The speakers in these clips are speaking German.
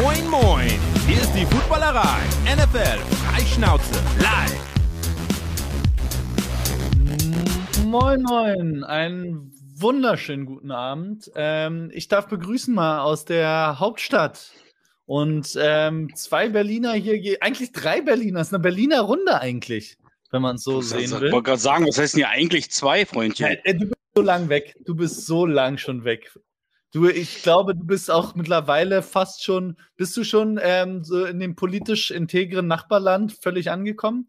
Moin, moin! Hier ist die Footballerei. NFL Freischnauze live. Moin, moin, einen wunderschönen guten Abend. Ähm, ich darf begrüßen mal aus der Hauptstadt und ähm, zwei Berliner hier, eigentlich drei Berliner, das ist eine Berliner Runde eigentlich, wenn man es so Das- sehen will. Ich wollte gerade sagen, was heißt denn hier eigentlich zwei, Freundchen? Äh, äh, du bist so lang weg, du bist so lang schon weg. Du, ich glaube, du bist auch mittlerweile fast schon, bist du schon ähm, so in dem politisch integren Nachbarland völlig angekommen?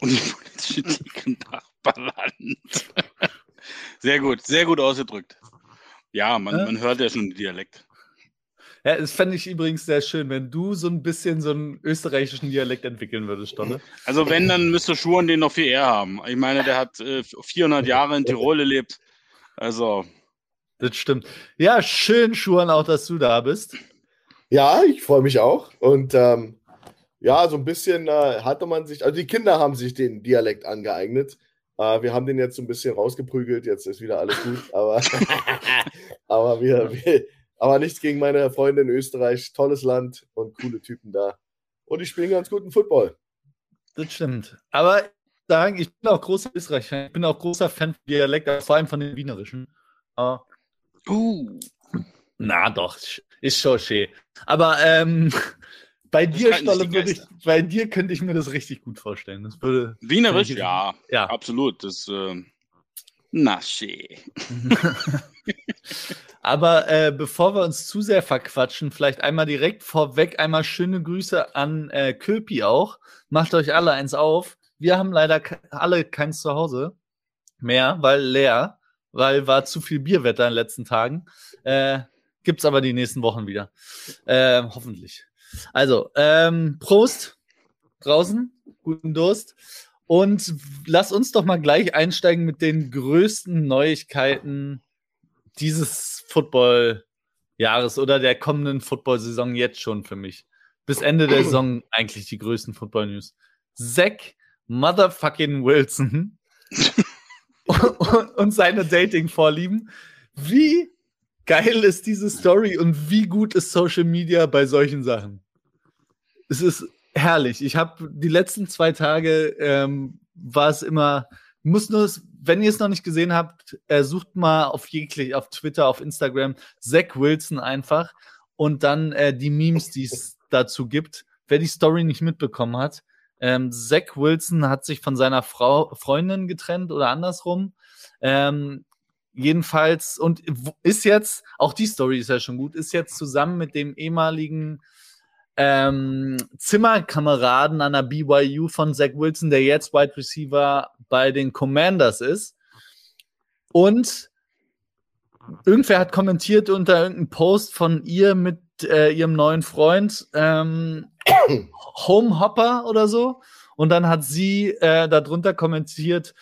Und die politische Theke Nachbarland. Sehr gut, sehr gut ausgedrückt. Ja, man, Ja. man hört ja schon den Dialekt. Ja, das fände ich übrigens sehr schön, wenn du so ein bisschen so einen österreichischen Dialekt entwickeln würdest, Stolle. Also wenn, dann müsste Schuhen den noch viel eher haben. Ich meine, der hat äh, 400 Jahre in Tirol gelebt. Also, Das stimmt. Ja, schön, Schuhan, auch, dass du da bist. Ja, ich freue mich auch. Und ähm, ja, so ein bisschen äh, hatte man sich, also die Kinder haben sich den Dialekt angeeignet. Äh, wir haben den jetzt so ein bisschen rausgeprügelt, jetzt ist wieder alles gut, aber, aber, wir, wir, aber nichts gegen meine Freunde in Österreich. Tolles Land und coole Typen da. Und die spielen ganz guten Football. Das stimmt. Aber ich sagen, ich bin auch großer Österreicher. Ich bin auch großer Fan von Dialekt, aber vor allem von den Wienerischen. Aber, uh, na doch, ist schon schön. Aber ähm, bei dir, streiten sich Stolle, würde ich, bei dir könnte ich mir das richtig gut vorstellen. Das würde. Wienerisch, ich- ja, Ja. absolut. Das, äh, na, schee. Aber äh, bevor wir uns zu sehr verquatschen, vielleicht einmal direkt vorweg einmal schöne Grüße an äh, Köpi auch. Macht euch alle eins auf. Wir haben leider alle keins zu Hause mehr, weil leer, weil war zu viel Bierwetter in den letzten Tagen. Äh, gibt's aber die nächsten Wochen wieder. Äh, hoffentlich. Also, ähm, Prost draußen, guten Durst. Und lass uns doch mal gleich einsteigen mit den größten Neuigkeiten dieses Football-Jahres oder der kommenden Football-Saison jetzt schon für mich. Bis Ende der Saison eigentlich die größten Football-News. Zach Motherfucking Wilson und, und seine Dating-Vorlieben. Wie geil ist diese Story und wie gut ist Social Media bei solchen Sachen? Es ist herrlich. Ich habe die letzten zwei Tage ähm, war es immer, muss nur, wenn ihr es noch nicht gesehen habt, äh, sucht mal auf jeglich, auf Twitter, auf Instagram, Zach Wilson einfach und dann äh, die Memes, die es dazu gibt. Wer die Story nicht mitbekommen hat, ähm, Zach Wilson hat sich von seiner Frau, Freundin getrennt oder andersrum. Ähm, jedenfalls und ist jetzt, auch die Story ist ja schon gut, ist jetzt zusammen mit dem ehemaligen ähm, Zimmerkameraden an der BYU von Zach Wilson, der jetzt Wide Receiver bei den Commanders ist. Und irgendwer hat kommentiert unter irgendeinem Post von ihr mit äh, ihrem neuen Freund, ähm, Homehopper oder so. Und dann hat sie äh, darunter kommentiert,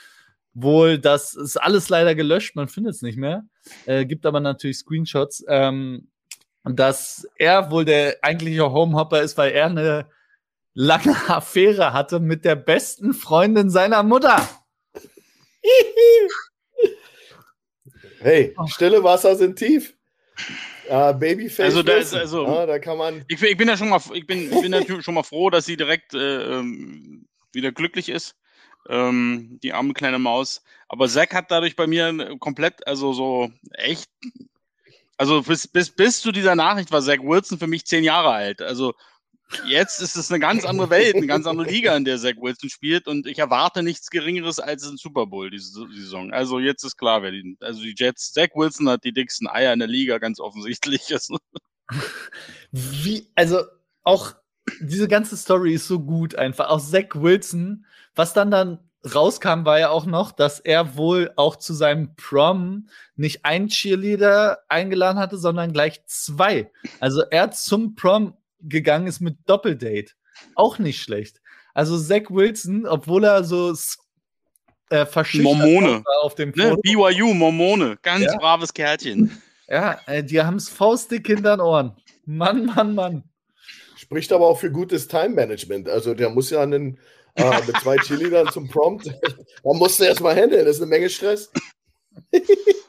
wohl, das ist alles leider gelöscht, man findet es nicht mehr. Äh, gibt aber natürlich Screenshots. Ähm, dass er wohl der eigentliche Homehopper ist, weil er eine lange Affäre hatte mit der besten Freundin seiner Mutter. Hey, stille Wasser sind tief. Äh, Babyface. Also da ist- also- ja, da kann man. Ich, bin- ich bin ja schon mal, ich bin, ich bin natürlich schon mal froh, dass sie direkt äh, ähm, wieder glücklich ist. Ähm, die arme kleine Maus. Aber Zack hat dadurch bei mir komplett, also so echt, also bis, bis, bis zu dieser Nachricht war Zach Wilson für mich zehn Jahre alt. Also jetzt ist es eine ganz andere Welt, eine ganz andere Liga, in der Zach Wilson spielt und ich erwarte nichts Geringeres als ein Super Bowl diese Saison. Also jetzt ist klar, wer die, also die Jets, Zach Wilson hat die dicksten Eier in der Liga, ganz offensichtlich. Also, Wie, also auch diese ganze Story ist so gut einfach. Auch Zach Wilson, was dann dann rauskam, war ja auch noch, dass er wohl auch zu seinem Prom nicht einen Cheerleader eingeladen hatte, sondern gleich zwei. Also er zum Prom gegangen ist mit Doppeldate. Auch nicht schlecht. Also Zach Wilson, obwohl er so äh, Mormone. auf dem ne? Foto, BYU, Mormone, ganz Ja. braves Kerlchen. ja, äh, die haben's faustdick hinter den Ohren. Mann, Mann, Mann. Spricht aber auch für gutes Time-Management. Also der muss ja einen, äh, mit zwei Cheerleadern zum Prompt. da musst du erstmal handeln. Das ist eine Menge Stress.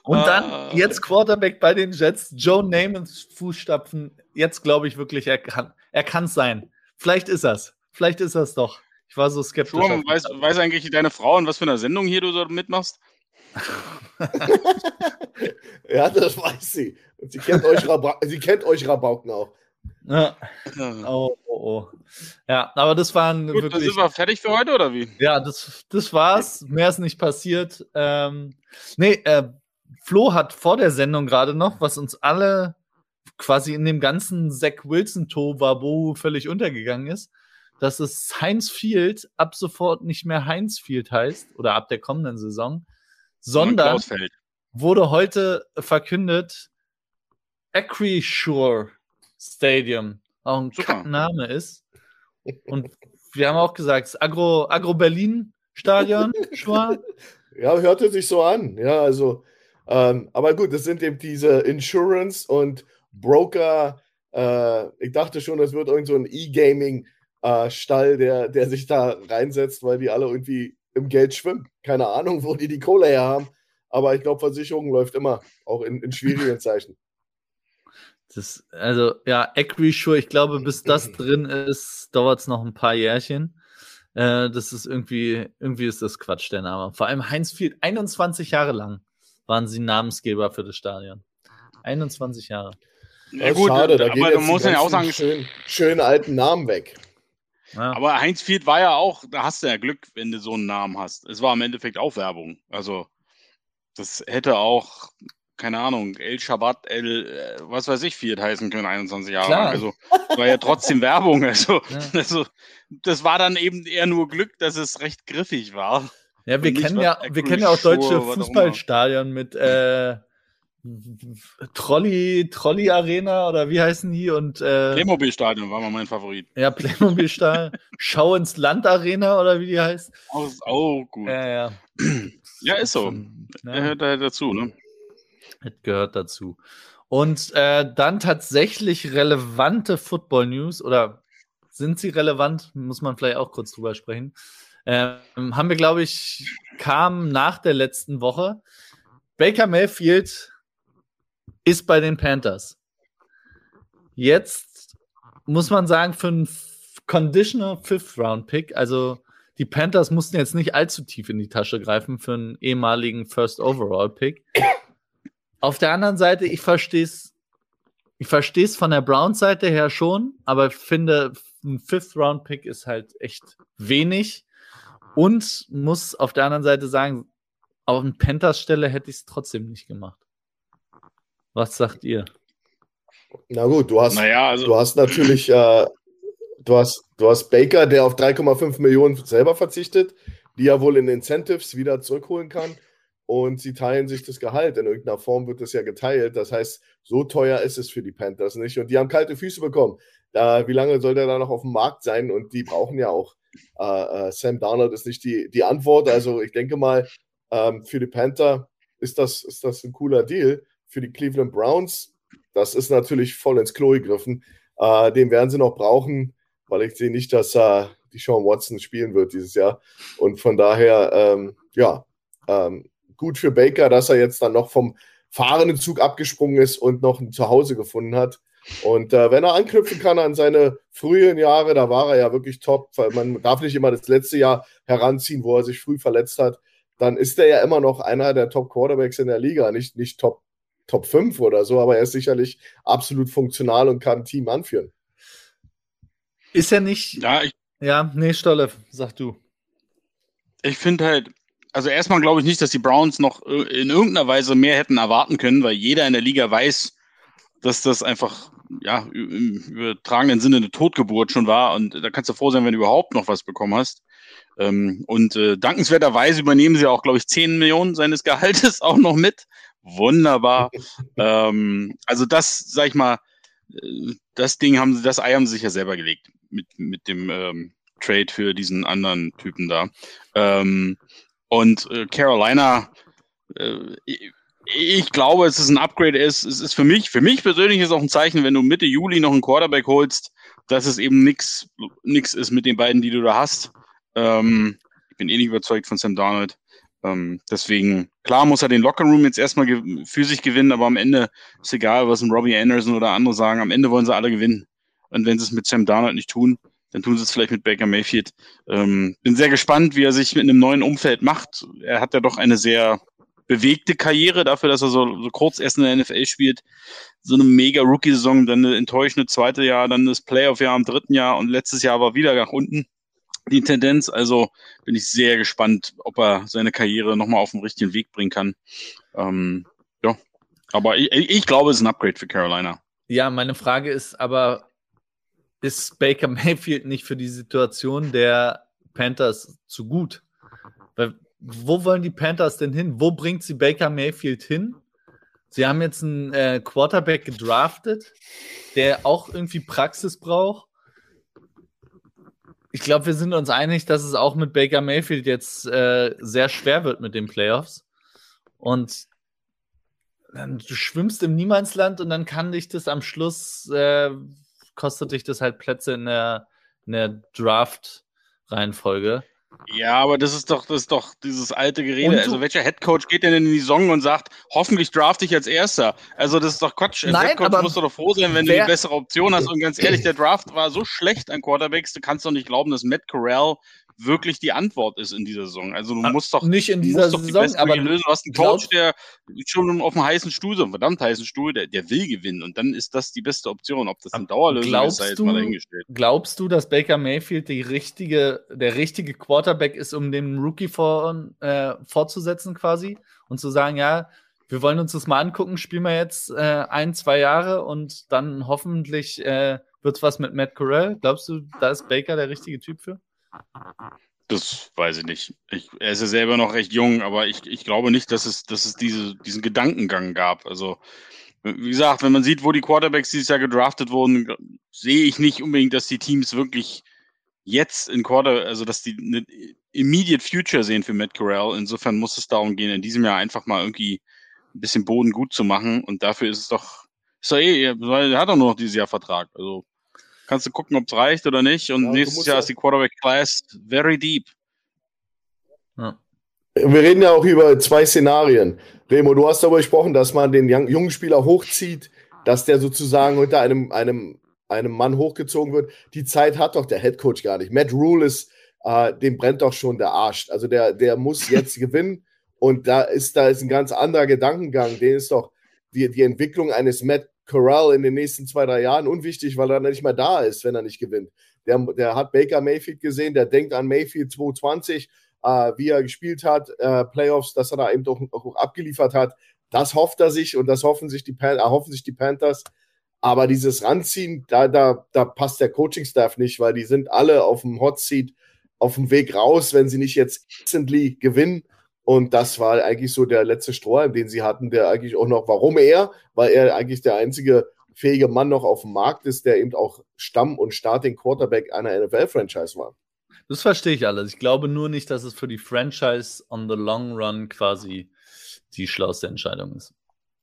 Und Ah. dann jetzt Quarterback bei den Jets, Joe Namaths Fußstapfen. Jetzt glaube ich wirklich, er kann er kann es sein. Vielleicht ist er's. Vielleicht ist er's doch. Ich war so skeptisch. Auf- weiß, weiß eigentlich deine Frau, in was für einer Sendung hier du so mitmachst? Ja, das weiß sie. Und sie kennt euch, Raba sie kennt euch Rabauken auch. Ja. Oh, oh, oh. Ja, aber das waren Gut, wirklich. sind wir fertig für heute, oder wie? Ja, das, das war's. Mehr ist nicht passiert. Ähm, nee, äh, Flo hat vor der Sendung gerade noch, was uns alle quasi in dem ganzen Zach Wilson-Tohuwabohu völlig untergegangen ist, dass es Heinz Field ab sofort nicht mehr Heinz Field heißt oder ab der kommenden Saison, sondern wurde heute verkündet Acrisure Stadium, auch ein. Kackname ist. Und wir haben auch gesagt, Agro, Agro Berlin Stadion, Schwa. Ja, hörte sich so an. Ja, also, ähm, aber gut, das sind eben diese Insurance und Broker. Äh, ich dachte schon, das wird irgend so ein E-Gaming-Stall, der, der sich da reinsetzt, weil die alle irgendwie im Geld schwimmen. Keine Ahnung, wo die die Kohle her haben. Aber ich glaube, Versicherung läuft immer, auch in, in schwierigen Zeichen. Das, also, ja, Acrisure, ich glaube, bis das drin ist, dauert es noch ein paar Jährchen. Äh, das ist irgendwie, irgendwie ist das Quatsch, der Name. Vor allem Heinz Field, 21 Jahre lang waren sie Namensgeber für das Stadion. 21 Jahre. Ja, gut, schade, da aber du musst ja auch sagen, schön, schönen alten Namen weg. Ja. aber Heinz Field war ja auch, da hast du ja Glück, wenn du so einen Namen hast. Es war im Endeffekt auch Werbung. Also, das hätte auch, keine Ahnung, El Shabbat, El, äh, was weiß ich, Field heißen können, 21 Jahre Klar. lang. Also, war ja trotzdem Werbung. Also, Ja. also, das war dann eben eher nur Glück, dass es recht griffig war. Ja, wir kennen ja, wir kennen ja auch deutsche. Fußballstadien mit äh, Trolley, Trolley Arena oder wie heißen die und äh, Playmobil-Stadion war mal mein Favorit. ja, Playmobil Stadion, Schau ins Land Arena oder wie die heißt. Auch, auch gut. Ja, ja. ja, ist so. Ja, hört da dazu, ne? Das gehört dazu. Und äh, dann tatsächlich relevante Football News oder sind sie relevant? Muss man vielleicht auch kurz drüber sprechen. Ähm, haben wir, glaube ich, kam nach der letzten Woche. Baker Mayfield ist bei den Panthers. Jetzt muss man sagen, für einen Conditional Fifth Round Pick, also die Panthers mussten jetzt nicht allzu tief in die Tasche greifen für einen ehemaligen First Overall Pick. Auf der anderen Seite, ich verstehe es, ich verstehe es von der Browns-Seite her schon, aber ich finde, ein Fifth-Round-Pick ist halt echt wenig und muss auf der anderen Seite sagen, auf den Panthers Stelle hätte ich es trotzdem nicht gemacht. Was sagt ihr? Na gut, du hast, Naja, also. du hast natürlich, äh, du, hast, du hast Baker, der auf 3,5 Millionen selber verzichtet, die er wohl in Incentives wieder zurückholen kann. Und sie teilen sich das Gehalt. In irgendeiner Form wird das ja geteilt. Das heißt, so teuer ist es für die Panthers nicht. Und die haben kalte Füße bekommen. Da, wie lange soll der da noch auf dem Markt sein? Und die brauchen ja auch. Äh, äh, Sam Darnold ist nicht die, die Antwort. Also ich denke mal, ähm, für die Panther ist das, ist das ein cooler Deal. Für die Cleveland Browns, das ist natürlich voll ins Klo gegriffen. Äh, den werden sie noch brauchen, weil ich sehe nicht, dass äh, die Sean Watson spielen wird dieses Jahr. Und von daher, ähm, ja, ähm, gut für Baker, dass er jetzt dann noch vom fahrenden Zug abgesprungen ist und noch ein Zuhause gefunden hat. Und äh, wenn er anknüpfen kann an seine frühen Jahre, da war er ja wirklich top, weil man darf nicht immer das letzte Jahr heranziehen, wo er sich früh verletzt hat, dann ist er ja immer noch einer der Top-Quarterbacks in der Liga, nicht, nicht Top, Top 5 oder so, aber er ist sicherlich absolut funktional und kann ein Team anführen. Ist er nicht. Ja, ich, Ja, nee, Stolle, sag du. ich finde halt, also erstmal glaube ich nicht, dass die Browns noch äh, in irgendeiner Weise mehr hätten erwarten können, weil jeder in der Liga weiß, dass das einfach ja im übertragenen Sinne eine Totgeburt schon war und da kannst du froh sein, wenn du überhaupt noch was bekommen hast. Ähm, und äh, dankenswerterweise übernehmen sie auch, glaube ich, 10 Millionen seines Gehaltes auch noch mit. Wunderbar. ähm, also das, sag ich mal, äh, das Ding haben sie, das Ei haben sie sich ja selber gelegt mit, mit dem ähm, Trade für diesen anderen Typen da. Ähm, und äh, Carolina, äh, ich, glaube, es ist ein Upgrade. Es, es ist für mich, für mich persönlich ist auch ein Zeichen, wenn du Mitte Juli noch einen Quarterback holst, dass es eben nichts nix ist mit den beiden, die du da hast. Ähm, ich bin eh nicht überzeugt von Sam Darnold. Ähm, deswegen, klar muss er den Lockerroom jetzt erstmal für sich gewinnen, aber am Ende ist egal, was ein Robbie Anderson oder andere sagen, am Ende wollen sie alle gewinnen. Und wenn sie es mit Sam Darnold nicht tun, dann tun sie es vielleicht mit Baker Mayfield. Ähm, bin sehr gespannt, wie er sich mit einem neuen Umfeld macht. Er hat ja doch eine sehr bewegte Karriere dafür, dass er so, so kurz erst in der NFL spielt. So eine mega Rookie-Saison, dann eine enttäuschende zweite Jahr, dann das Playoff-Jahr im dritten Jahr und letztes Jahr war wieder nach unten die Tendenz. Also bin ich sehr gespannt, ob er seine Karriere nochmal auf den richtigen Weg bringen kann. Ähm, ja, aber ich, ich glaube, es ist ein Upgrade für Carolina. Ja, meine Frage ist aber, ist Baker Mayfield nicht für die Situation der Panthers zu gut? Weil, wo wollen die Panthers denn hin? Wo bringt sie Baker Mayfield hin? Sie haben jetzt einen äh, Quarterback gedraftet, der auch irgendwie Praxis braucht. Ich glaube, wir sind uns einig, dass es auch mit Baker Mayfield jetzt äh, sehr schwer wird mit den Playoffs. Und dann, du schwimmst im Niemandsland und dann kann dich das am Schluss, äh, kostet dich das halt Plätze in der, in der Draft-Reihenfolge. Ja, aber das ist doch, das ist doch dieses alte Gerede. Also welcher Headcoach geht denn in die Saison und sagt, hoffentlich draft ich als Erster? Also das ist doch Quatsch. Als Nein, Headcoach aber musst du doch froh sein, wenn du die bessere Option hast. Und ganz ehrlich, der Draft war so schlecht an Quarterbacks, du kannst doch nicht glauben, dass Matt Corral wirklich die Antwort ist in dieser Saison. Also du musst doch nicht in dieser die Saison, besten aber lösen. Du hast einen Coach, der schon auf einem heißen Stuhl, so einem verdammt heißen Stuhl, der, der will gewinnen. Und dann ist das die beste Option. Ob das eine Dauerlösung glaubst ist, sei du, mal dahingestellt. Glaubst du, dass Baker Mayfield die richtige, der richtige Quarterback ist, um den Rookie vor, äh, fortzusetzen quasi und zu sagen, ja, wir wollen uns das mal angucken, spielen wir jetzt äh, ein, zwei Jahre und dann hoffentlich äh, wird es was mit Matt Corral. Glaubst du, da ist Baker der richtige Typ für? Das weiß ich nicht. Ich, er ist ja selber noch recht jung, aber ich, ich glaube nicht, dass es, dass es diese, diesen Gedankengang gab. Also, wie gesagt, wenn man sieht, wo die Quarterbacks dieses Jahr gedraftet wurden, sehe ich nicht unbedingt, dass die Teams wirklich jetzt in Quarter, also dass die eine immediate Future sehen für Matt Corral. Insofern muss es darum gehen, in diesem Jahr einfach mal irgendwie ein bisschen Boden gut zu machen. Und dafür ist es doch, ist doch eh, er hat doch nur noch dieses Jahr Vertrag. Also kannst du gucken, ob es reicht oder nicht. Und Ja, nächstes Jahr ja- ist die Quarterback Class very deep. Ja. Wir reden ja auch über zwei Szenarien. Remo, du hast darüber gesprochen, dass man den jungen Spieler hochzieht, dass der sozusagen unter einem, einem, einem Mann hochgezogen wird. Die Zeit hat doch der Headcoach gar nicht. Matt Rule ist, äh, dem brennt doch schon der Arsch. Also der, der muss jetzt gewinnen. Und da ist, da ist ein ganz anderer Gedankengang. Den ist doch die, die Entwicklung eines Matt Corral in den nächsten zwei, drei Jahren unwichtig, weil er nicht mehr da ist, wenn er nicht gewinnt. Der, der hat Baker Mayfield gesehen, der denkt an Mayfield 220 äh, wie er gespielt hat, äh, Playoffs, dass er da eben doch auch abgeliefert hat. Das hofft er sich und das hoffen sich die, Pan erhoffen sich die Panthers. Aber dieses Ranziehen, da, da, da passt der Coaching-Staff nicht, weil die sind alle auf dem Hot Seat auf dem Weg raus, wenn sie nicht jetzt instantly gewinnen. Und das war eigentlich so der letzte Strohhalm, den sie hatten, der eigentlich auch noch, warum er? Weil er eigentlich der einzige fähige Mann noch auf dem Markt ist, der eben auch Stamm- und Starting Quarterback einer NFL-Franchise war. Das verstehe ich alles. Ich glaube nur nicht, dass es für die Franchise on the long run quasi die schlauste Entscheidung ist.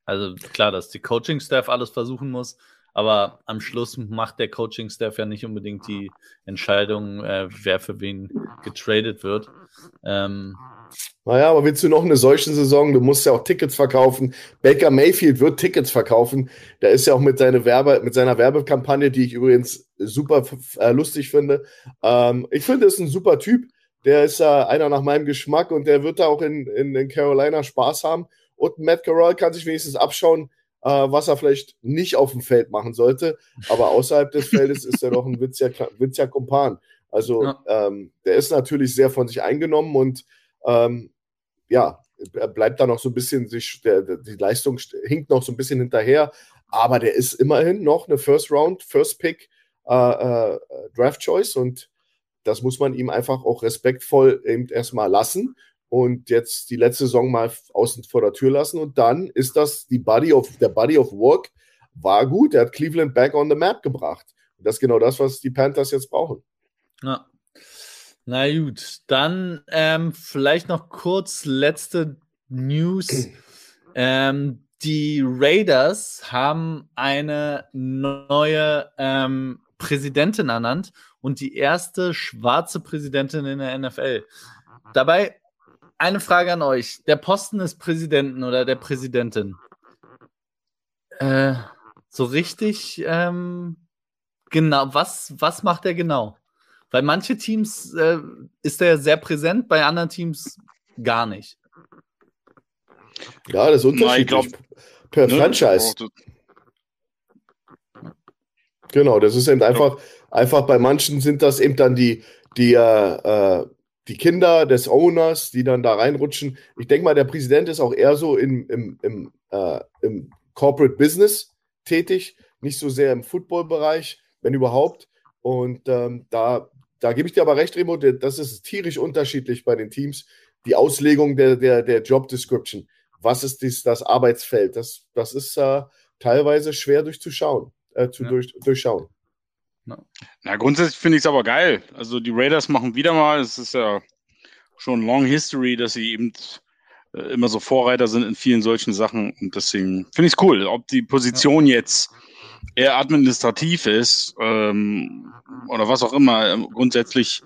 Also klar, dass die Coaching-Staff alles versuchen muss, aber am Schluss macht der Coaching-Staff ja nicht unbedingt die Entscheidung, äh, wer für wen getradet wird. Ähm, Naja, aber willst du noch eine solche Saison? Du musst ja auch Tickets verkaufen. Baker Mayfield wird Tickets verkaufen. Der ist ja auch mit, seine Werbe, mit seiner Werbekampagne, die ich übrigens super äh, lustig finde. Ähm, ich finde, er ist ein super Typ. Der ist äh, einer nach meinem Geschmack und der wird da auch in, in, in Carolina Spaß haben. Und Matt Carroll kann sich wenigstens abschauen, äh, was er vielleicht nicht auf dem Feld machen sollte. Aber außerhalb des Feldes ist er doch ein witziger, witziger Kumpan. Also Ja. ähm, der ist natürlich sehr von sich eingenommen und ähm, ja, er bleibt da noch so ein bisschen, sich, der, die Leistung st- hinkt noch so ein bisschen hinterher, aber der ist immerhin noch eine First Round, First Pick äh, äh, Draft Choice und das muss man ihm einfach auch respektvoll eben erstmal lassen und jetzt die letzte Saison mal außen vor der Tür lassen und dann ist das die Body of, der Body of Work war gut, er hat Cleveland back on the map gebracht. Und das ist genau das, was die Panthers jetzt brauchen. Ja. Na gut, dann ähm, vielleicht noch kurz letzte News. ähm, die Raiders haben eine neue ähm, Präsidentin ernannt und die erste schwarze Präsidentin in der NFL. Dabei eine Frage an euch. Der Posten des Präsidenten oder der Präsidentin. Äh, so richtig, ähm, genau, was, was macht er genau? Weil manche Teams äh, ist er sehr präsent, bei anderen Teams gar nicht. Ja, das ist unterschiedlich. Ich glaub, per ne? Franchise. Genau, das ist eben einfach, einfach bei manchen sind das eben dann die, die, äh, äh, die Kinder des Owners, die dann da reinrutschen. Ich denke mal, der Präsident ist auch eher so im, im, im, äh, im Corporate Business tätig, nicht so sehr im Football-Bereich, wenn überhaupt. Und ähm, da, da gebe ich dir aber recht, Remo, das ist tierisch unterschiedlich bei den Teams. Die Auslegung der, der, der Job Description. Was ist dies, das Arbeitsfeld? Das, das ist äh, teilweise schwer durchzuschauen, äh, zu Ja. durch, durchschauen. Na, grundsätzlich finde ich es aber geil. Also die Raiders machen wieder mal, es ist ja schon long history, dass sie eben äh, immer so Vorreiter sind in vielen solchen Sachen und deswegen finde ich es cool. Ob die Position jetzt eher administrativ ist ähm, oder was auch immer, ähm, grundsätzlich,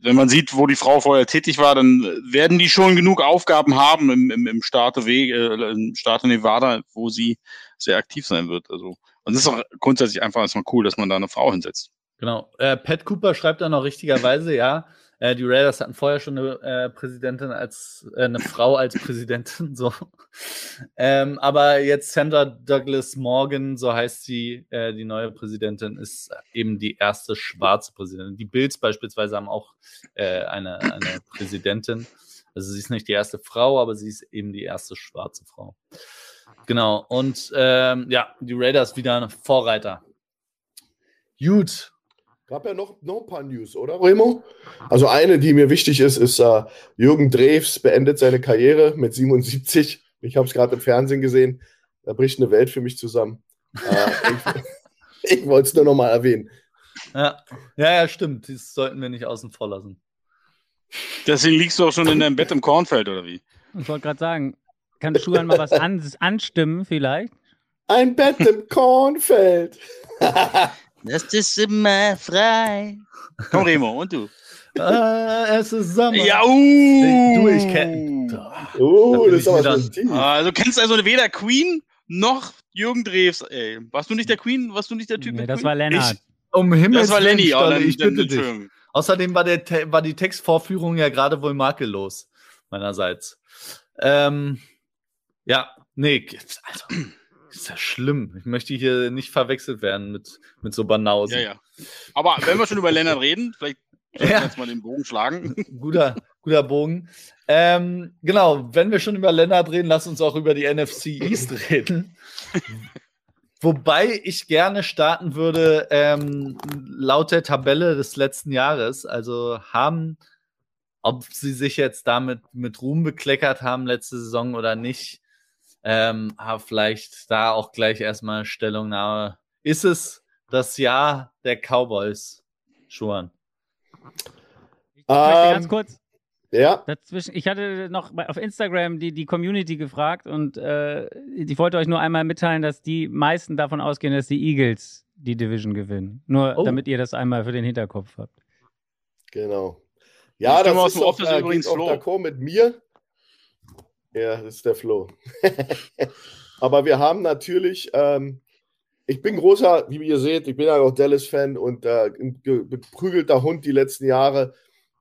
wenn man sieht, wo die Frau vorher tätig war, dann werden die schon genug Aufgaben haben im, im, im Staate, äh, im Staate Nevada, wo sie sehr aktiv sein wird. Also und es ist auch grundsätzlich einfach erstmal cool, dass man da eine Frau hinsetzt. Genau. Äh, Pat Cooper schreibt dann noch richtigerweise, ja, äh, die Raiders hatten vorher schon eine äh, Präsidentin als äh, eine Frau als Präsidentin, so. Ähm, aber jetzt Sandra Douglas Morgan, so heißt sie, äh, die neue Präsidentin, ist eben die erste schwarze Präsidentin. Die Bills beispielsweise haben auch äh, eine, eine Präsidentin. Also sie ist nicht die erste Frau, aber sie ist eben die erste schwarze Frau. Genau. Und ähm, ja, die Raiders wieder ein Vorreiter. Gut. Gab ja noch, noch ein paar News, oder, Remo? Also eine, die mir wichtig ist, ist äh, Jürgen Drews beendet seine Karriere mit 77. Ich habe es gerade im Fernsehen gesehen. Da bricht eine Welt für mich zusammen. Äh, ich ich wollte es nur noch mal erwähnen. Ja, ja, ja, stimmt. Das sollten wir nicht außen vor lassen. Deswegen liegst du auch schon in deinem Bett im Kornfeld, oder wie? Ich wollte gerade sagen, kann Schuhan mal was an, anstimmen vielleicht? Ein Bett im Kornfeld. Das ist immer frei. Komm, Remo, und du? äh, es ist Sommer. Ja, uh. Du, ich kenn. Oh, Da das ist ich aber so tief. Also kennst also weder Queen noch Jürgen Drews. Ey, warst du nicht der Queen? Warst du nicht der Typ Nee, das Queen? war Lennart. Um Himmels Das war Lenny. Willen, Oh, dann, ich bitte dich. Außerdem war, der, Te- war die Textvorführung ja gerade wohl makellos, meinerseits. Ähm, ja, nee, also, ist ja schlimm. Ich möchte hier nicht verwechselt werden mit, mit so Banausen. Ja, ja. Aber wenn wir schon über Lennart reden, vielleicht sollten wir Ja. jetzt mal den Bogen schlagen. Guter, guter Bogen. Ähm, genau, wenn wir schon über Lennart reden, lass uns auch über die NFC East reden. Wobei ich gerne starten würde, ähm, laut der Tabelle des letzten Jahres, also haben, ob sie sich jetzt damit mit Ruhm bekleckert haben letzte Saison oder nicht, ähm, aber vielleicht da auch gleich erstmal Stellungnahme. Ist es das Jahr der Cowboys, Schuhan? Ich möchte ganz Ähm, kurz Ja, dazwischen. Ich hatte noch auf Instagram die, die Community gefragt und äh, ich wollte euch nur einmal mitteilen, dass die meisten davon ausgehen, dass die Eagles die Division gewinnen. Nur Oh. damit ihr das einmal für den Hinterkopf habt. genau. Ja, das ist auch, Office äh, übrigens geht auch mit mir. Ja, das ist der Flo. Aber wir haben natürlich, ähm, ich bin großer, wie ihr seht, ich bin ja auch Dallas-Fan und äh, geprügelter Hund die letzten Jahre.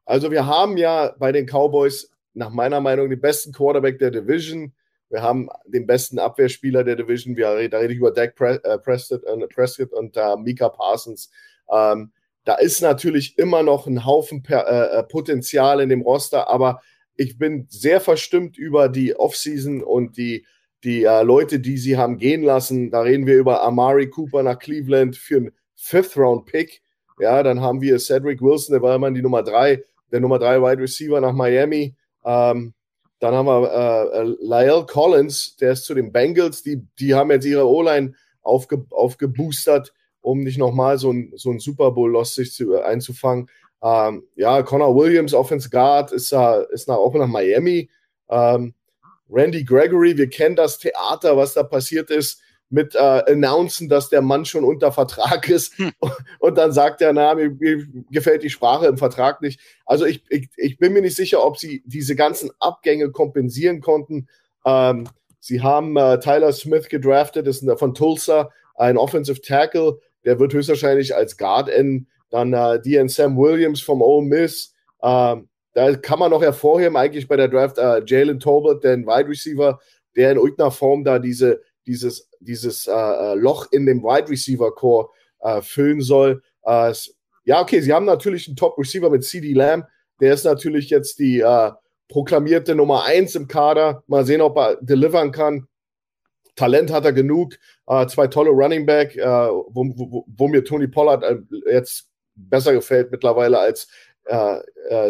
Also wir haben ja bei den Cowboys nach meiner Meinung den besten Quarterback der Division. Wir haben den besten Abwehrspieler der Division. Wir, da rede ich über Dak äh, Prescott, äh, Prescott und äh, Mika Parsons. Ähm, da ist natürlich immer noch ein Haufen per, äh, äh, Potenzial in dem Roster, aber ich bin sehr verstimmt über die Offseason und die, die äh, Leute, die sie haben gehen lassen. Da reden wir über Amari Cooper nach Cleveland für einen Fifth-Round-Pick. Ja, dann haben wir Cedric Wilson, der war immer die Nummer drei, der Nummer drei Wide Receiver nach Miami. Ähm, dann haben wir äh, Lyle Collins, der ist zu den Bengals. Die, die haben jetzt ihre O-Line aufge, aufgeboostert, um nicht nochmal so ein, so ein Super Bowl-Loss sich äh, einzufangen. Ähm, ja, Connor Williams, Offense Guard, ist, äh, ist nach, auch nach Miami. Ähm, Randy Gregory, wir kennen das Theater, was da passiert ist mit äh, announcen, dass der Mann schon unter Vertrag ist. Hm. Und dann sagt er, na, mir, mir, gefällt die Sprache im Vertrag nicht. Also ich, ich, ich bin mir nicht sicher, ob sie diese ganzen Abgänge kompensieren konnten. Ähm, sie haben äh, Tyler Smith gedraftet, ist von Tulsa, ein Offensive Tackle. Der wird höchstwahrscheinlich als Guard enden. Dann äh, Dean Sam Williams vom Ole Miss. Ähm, da kann man noch hervorheben, eigentlich bei der Draft, äh, Jalen Tolbert, den Wide Receiver, der in irgendeiner Form da diese dieses, dieses äh, äh, Loch in dem Wide Receiver Core äh, füllen soll. Äh, ja, okay, sie haben natürlich einen Top Receiver mit CD Lamb. Der ist natürlich jetzt die äh, proklamierte Nummer 1 im Kader. Mal sehen, ob er delivern kann. Talent hat er genug. Äh, zwei tolle Running Back, wo, wo, wo, mir Tony Pollard jetzt besser gefällt mittlerweile als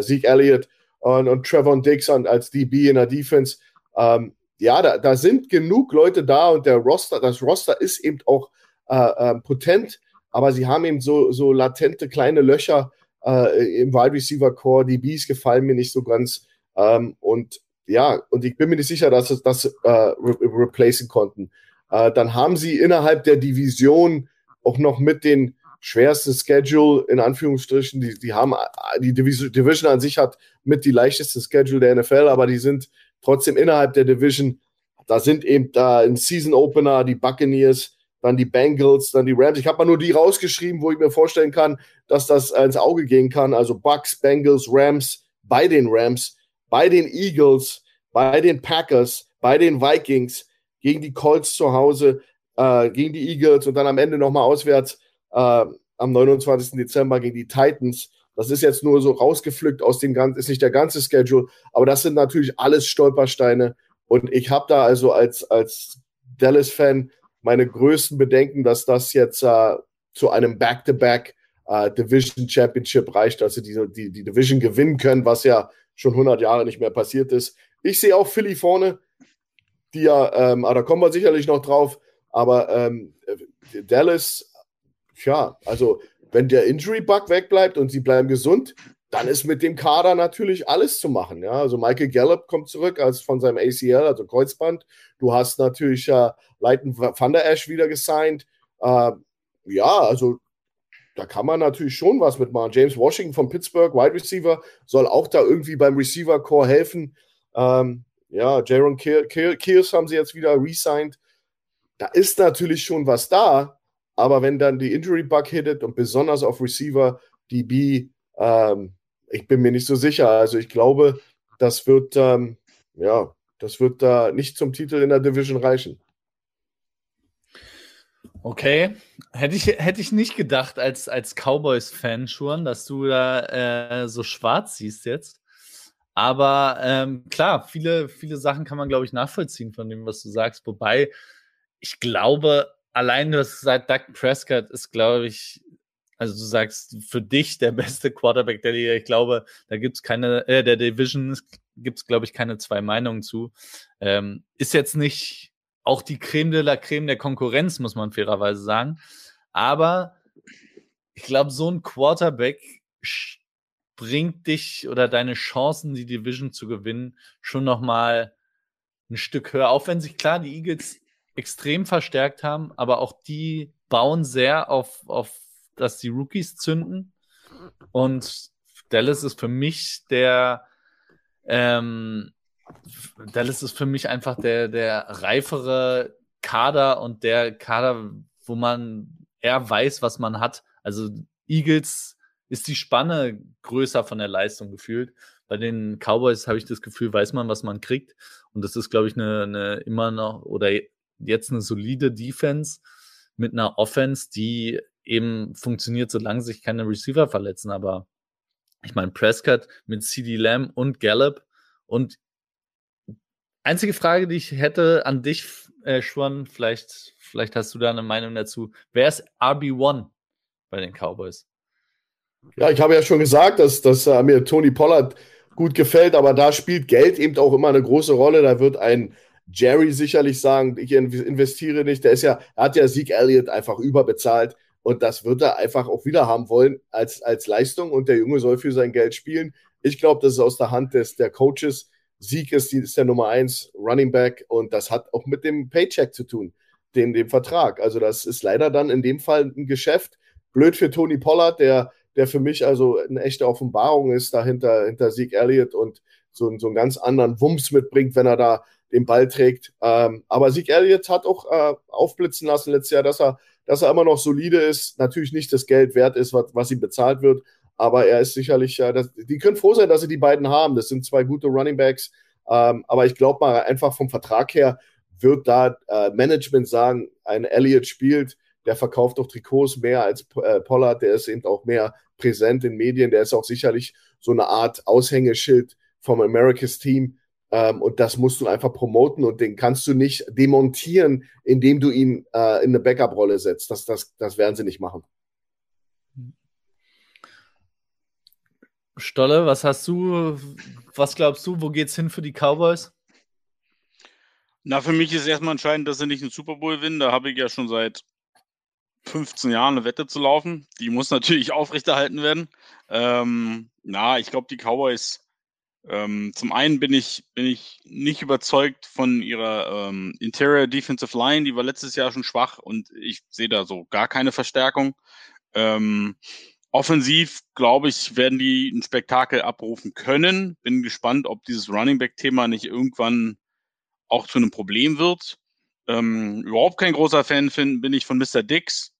Zeke Elliott und, und Trevor Dix als DB in der Defense. Ähm, ja, da, da sind genug Leute da und der Roster, das Roster ist eben auch äh, äh, potent, aber sie haben eben so, so latente kleine Löcher äh, im Wide Receiver Core. Die Bees gefallen mir nicht so ganz. Ähm, und ja, und ich bin mir nicht sicher, dass sie das äh, re replacen konnten. Äh, dann haben sie innerhalb der Division auch noch mit den schwersten Schedule, in Anführungsstrichen, die, die haben, die Division an sich hat mit die leichtesten Schedule der NFL, aber die sind trotzdem innerhalb der Division, da sind eben da ein Season Opener, die Buccaneers, dann die Bengals, dann die Rams. Ich habe mal nur die rausgeschrieben, wo ich mir vorstellen kann, dass das ins Auge gehen kann. Also Bucks, Bengals, Rams, bei den Rams, bei den Eagles, bei den Packers, bei den Vikings, gegen die Colts zu Hause, äh, gegen die Eagles und dann am Ende nochmal auswärts äh, am 29. Dezember gegen die Titans. Das ist jetzt nur so rausgepflückt aus dem ganzen, ist nicht der ganze Schedule, aber das sind natürlich alles Stolpersteine. Und ich habe da also als, als Dallas-Fan meine größten Bedenken, dass das jetzt äh, zu einem Back-to-Back äh, Division Championship reicht, also die, die, die Division gewinnen können, was ja schon 100 Jahre nicht mehr passiert ist. Ich sehe auch Philly vorne, die ja, ähm, aber da kommen wir sicherlich noch drauf, aber ähm, Dallas, ja, also wenn der Injury-Bug wegbleibt und sie bleiben gesund, dann ist mit dem Kader natürlich alles zu machen. Ja? Also Michael Gallup kommt zurück als von seinem ACL, also Kreuzband. Du hast natürlich äh, Leighton Van der Esch wieder gesigned. Äh, ja, also da kann man natürlich schon was mitmachen. James Washington von Pittsburgh, Wide Receiver, soll auch da irgendwie beim Receiver-Core helfen. Ähm, ja, Jaron Kears haben sie jetzt wieder resigned. Da ist natürlich schon was da, aber wenn dann die Injury Bug hittet und besonders auf Receiver, DB, ähm, ich bin mir nicht so sicher. Also ich glaube, das wird, ähm, ja, das wird da äh, nicht zum Titel in der Division reichen. Okay, hätte ich, hätte ich nicht gedacht als, als Cowboys-Fan schon, dass du da äh, so schwarz siehst jetzt. Aber ähm, klar, viele, viele Sachen kann man, glaube ich, nachvollziehen von dem, was du sagst. Wobei ich glaube, allein das seit Doug Prescott ist, glaube ich, also du sagst für dich der beste Quarterback der Liga. Ich glaube, da gibt es keine, äh, der Division gibt es, glaube ich, keine zwei Meinungen zu. Ähm, ist jetzt nicht auch die Creme de la Creme der Konkurrenz, muss man fairerweise sagen. Aber ich glaube, so ein Quarterback bringt dich oder deine Chancen, die Division zu gewinnen, schon noch mal ein Stück höher. Auch wenn sich klar die Eagles extrem verstärkt haben, aber auch die bauen sehr auf, auf dass die Rookies zünden. Und Dallas ist für mich der, ähm, Dallas ist für mich einfach der, der reifere Kader und der Kader, wo man eher weiß, was man hat. Also Eagles ist die Spanne größer von der Leistung gefühlt. Bei den Cowboys habe ich das Gefühl, weiß man, was man kriegt. Und das ist, glaube ich, eine, eine immer noch oder jetzt eine solide Defense mit einer Offense, die eben funktioniert, solange sich keine Receiver verletzen. Aber ich meine, Prescott mit CD Lamb und Gallup und einzige Frage, die ich hätte an dich, äh, Schwan, vielleicht, vielleicht hast du da eine Meinung dazu. Wer ist RB1 bei den Cowboys? Ja, ich habe ja schon gesagt, dass, dass äh, mir Tony Pollard gut gefällt, aber da spielt Geld eben auch immer eine große Rolle. Da wird ein Jerry sicherlich sagen, ich investiere nicht. Der ist ja, er hat ja Sieg Elliott einfach überbezahlt und das wird er einfach auch wieder haben wollen als, als Leistung und der Junge soll für sein Geld spielen. Ich glaube, das ist aus der Hand des, der Coaches. Sieg ist, ist der Nummer eins Running Back und das hat auch mit dem Paycheck zu tun. den, den Vertrag. Also das ist leider dann in dem Fall ein Geschäft. Blöd für Tony Pollard, der, der für mich also eine echte Offenbarung ist, dahinter hinter Sieg Elliott und so, so einen ganz anderen Wumms mitbringt, wenn er da den Ball trägt. Ähm, aber Sieg Elliott hat auch äh, aufblitzen lassen letztes Jahr, dass er, dass er immer noch solide ist. Natürlich nicht das Geld wert ist, was, was ihm bezahlt wird, aber er ist sicherlich, äh, das, die können froh sein, dass sie die beiden haben. Das sind zwei gute Running Backs. Ähm, aber ich glaube mal, einfach vom Vertrag her wird da äh, Management sagen, ein Elliott spielt, der verkauft doch Trikots mehr als äh, Pollard, der ist eben auch mehr präsent in Medien, der ist auch sicherlich so eine Art Aushängeschild vom Americas Team. Ähm, und das musst du einfach promoten und den kannst du nicht demontieren, indem du ihn äh, in eine Backup-Rolle setzt. Das, das, das werden sie nicht machen. Stolle, was hast du, was glaubst du, wo geht's hin für die Cowboys? Na, für mich ist erstmal entscheidend, dass sie nicht einen Super Bowl gewinnen. Da habe ich ja schon seit 15 Jahren eine Wette zu laufen. Die muss natürlich aufrechterhalten werden. Ähm, na, ich glaube, die Cowboys, ähm, zum einen bin ich, bin ich nicht überzeugt von ihrer ähm, Interior Defensive Line. Die war letztes Jahr schon schwach und ich sehe da so gar keine Verstärkung. Ähm, offensiv, glaube ich, werden die ein Spektakel abrufen können. Bin gespannt, ob dieses Running Back-Thema nicht irgendwann auch zu einem Problem wird. Ähm, überhaupt kein großer Fan find, bin ich von Mr. Dix.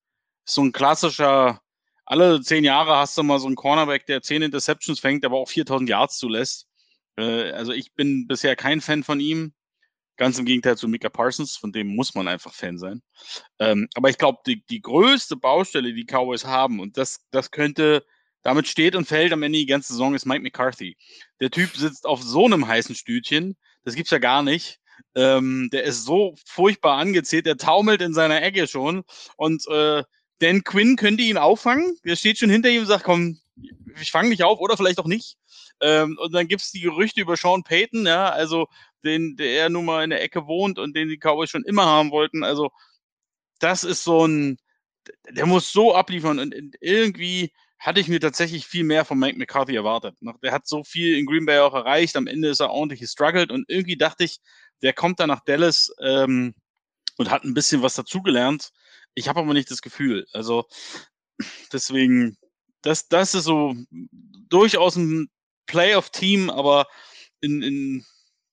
so ein klassischer, alle zehn Jahre hast du mal so einen Cornerback, der zehn Interceptions fängt, aber auch 4000 Yards zulässt. Äh, also ich bin bisher kein Fan von ihm. Ganz im Gegenteil zu Mika Parsons, von dem muss man einfach Fan sein. Ähm, aber ich glaube, die, die größte Baustelle, die Cowboys haben, und das, das könnte, damit steht und fällt am Ende die ganze Saison, ist Mike McCarthy. Der Typ sitzt auf so einem heißen Stütchen, das gibt's ja gar nicht. Ähm, der ist so furchtbar angezählt, der taumelt in seiner Ecke schon. Und äh, Dan Quinn könnte ihn auffangen. Der steht schon hinter ihm und sagt, komm, ich fange dich auf oder vielleicht auch nicht. Ähm, und dann gibt's die Gerüchte über Sean Payton, ja, also den, der nun mal in der Ecke wohnt und den die Cowboys schon immer haben wollten. Also das ist so ein, der muss so abliefern und irgendwie hatte ich mir tatsächlich viel mehr von Mike McCarthy erwartet. Der hat so viel in Green Bay auch erreicht. Am Ende ist er ordentlich gestruggelt und irgendwie dachte ich, der kommt dann nach Dallas ähm, und hat ein bisschen was dazugelernt. Ich habe aber nicht das Gefühl. Also deswegen, das, das ist so durchaus ein Playoff-Team, aber in, in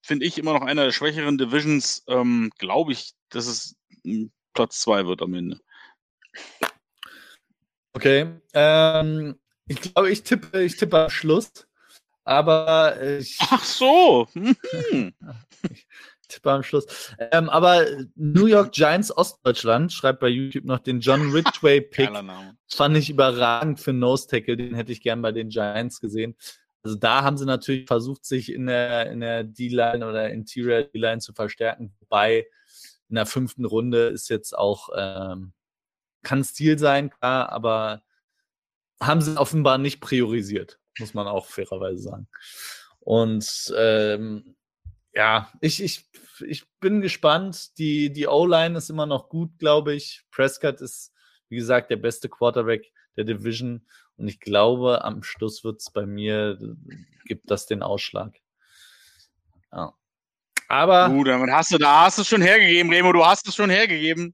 finde ich immer noch einer der schwächeren Divisions. Ähm, Glaube ich, dass es Platz zwei wird am Ende. Okay. Ähm, ich glaube, ich tippe, ich tippe am Schluss. Aber ich. Ach so. Hm. Tippe am Schluss. Ähm, aber New York Giants Ostdeutschland schreibt bei YouTube noch den John Ridgway Pick. Fand ich überragend für Nose Tackle. Den hätte ich gern bei den Giants gesehen. Also da haben sie natürlich versucht, sich in der, in der D-Line oder Interior D-Line zu verstärken. Wobei in der fünften Runde ist jetzt auch, ähm, kann Stil sein, klar, aber haben sie offenbar nicht priorisiert, muss man auch fairerweise sagen. Und ähm, ja, ich, ich, ich bin gespannt. Die, die O-Line ist immer noch gut, glaube ich. Prescott ist, wie gesagt, der beste Quarterback der Division. Und ich glaube, am Schluss wird es bei mir, gibt das den Ausschlag. Ja. Aber. Gut, damit hast du, da hast du es schon hergegeben, Remo, du hast es schon hergegeben.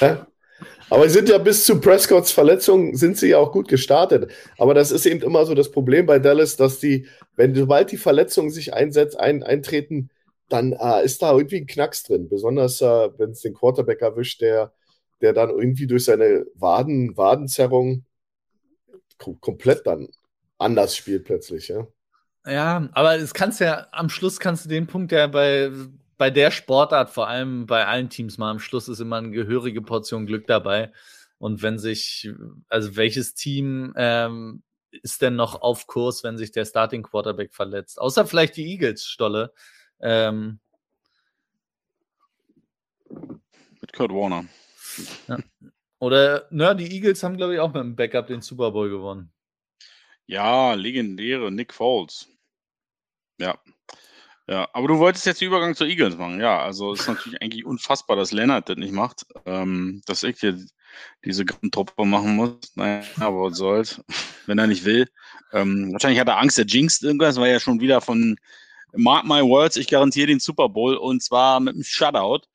Aber sie sind ja bis zu Prescotts Verletzung sind sie ja auch gut gestartet. Aber das ist eben immer so das Problem bei Dallas, dass die, wenn sobald die Verletzungen sich einsetzt, ein, eintreten, dann äh, ist da irgendwie ein Knacks drin. Besonders äh, wenn es den Quarterback erwischt, der, der dann irgendwie durch seine Waden, Wadenzerrung kom komplett dann anders spielt plötzlich, ja. Ja, aber es kannst ja, am Schluss kannst du den Punkt ja bei, bei der Sportart, vor allem bei allen Teams mal, am Schluss ist immer eine gehörige Portion Glück dabei. Und wenn sich, also welches Team ähm, ist denn noch auf Kurs, wenn sich der Starting Quarterback verletzt? Außer vielleicht die Eagles, Stolle. Ähm, Mit Kurt Warner. Ja. Oder, na, die Eagles haben, glaube ich, auch mit dem Backup den Super Bowl gewonnen. Ja, legendäre Nick Foles. Ja. Ja, aber du wolltest jetzt den Übergang zur Eagles machen. Ja, also ist natürlich eigentlich unfassbar, dass Leonard das nicht macht. Ähm, dass ich hier diese Truppe machen muss. Naja, aber was soll's, wenn er nicht will. Ähm, wahrscheinlich hat er Angst, er jinxt irgendwas, weil er schon wieder von mark my words, ich garantiere den Super Bowl und zwar mit einem Shutout.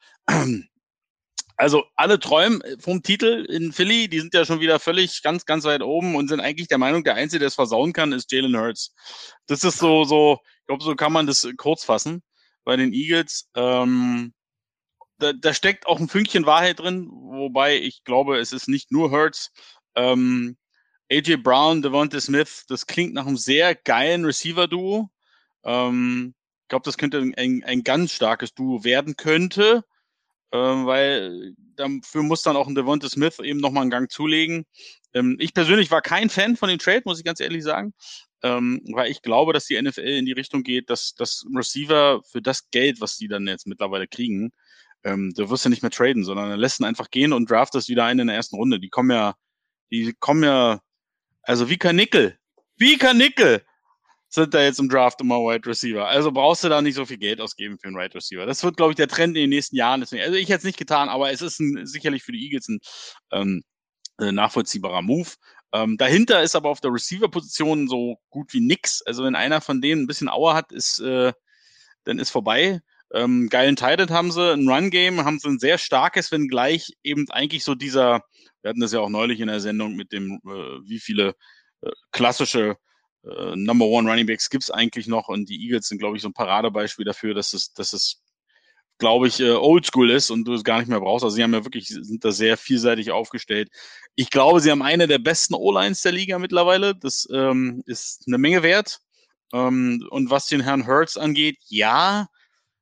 Also alle träumen vom Titel in Philly, die sind ja schon wieder völlig ganz, ganz weit oben und sind eigentlich der Meinung, der Einzige, der es versauen kann, ist Jalen Hurts. Das ist so, so, ich glaube, so kann man das kurz fassen bei den Eagles. Ähm, da, da steckt auch ein Fünkchen Wahrheit drin, wobei ich glaube, es ist nicht nur Hurts. Ähm, AJ Brown, Devonta Smith, das klingt nach einem sehr geilen Receiver-Duo. Ähm, ich glaube, das könnte ein, ein ganz starkes Duo werden könnte, äh, weil dafür muss dann auch ein Devonta Smith eben nochmal einen Gang zulegen. Ähm, ich persönlich war kein Fan von dem Trade, muss ich ganz ehrlich sagen, ähm, weil ich glaube, dass die NFL in die Richtung geht, dass das Receiver für das Geld, was die dann jetzt mittlerweile kriegen, ähm, du wirst ja nicht mehr traden, sondern er lässt ihn einfach gehen und draftest wieder einen in der ersten Runde. Die kommen ja, die kommen ja, also wie Kanickel, wie Kanickel sind da jetzt im Draft immer Wide Receiver. Also brauchst du da nicht so viel Geld ausgeben für einen Wide Receiver. Das wird, glaube ich, der Trend in den nächsten Jahren. Also ich hätte es nicht getan, aber es ist ein, sicherlich für die Eagles ein ähm, äh, nachvollziehbarer Move. Ähm, dahinter ist aber auf der Receiver-Position so gut wie nix. Also wenn einer von denen ein bisschen Auer hat, ist, äh, dann ist vorbei. Ähm, geilen Titan haben sie, ein Run-Game haben sie ein sehr starkes, wenn gleich eben eigentlich so dieser, wir hatten das ja auch neulich in der Sendung mit dem, äh, wie viele äh, klassische äh, Number One Running Backs gibt's eigentlich noch und die Eagles sind, glaube ich, so ein Paradebeispiel dafür, dass es, dass es, glaube ich, äh, oldschool ist und du es gar nicht mehr brauchst. Also sie haben ja wirklich, sind da sehr vielseitig aufgestellt. Ich glaube, sie haben eine der besten O-Lines der Liga mittlerweile. Das ähm, ist eine Menge wert. Ähm, und was den Herrn Hertz angeht, ja,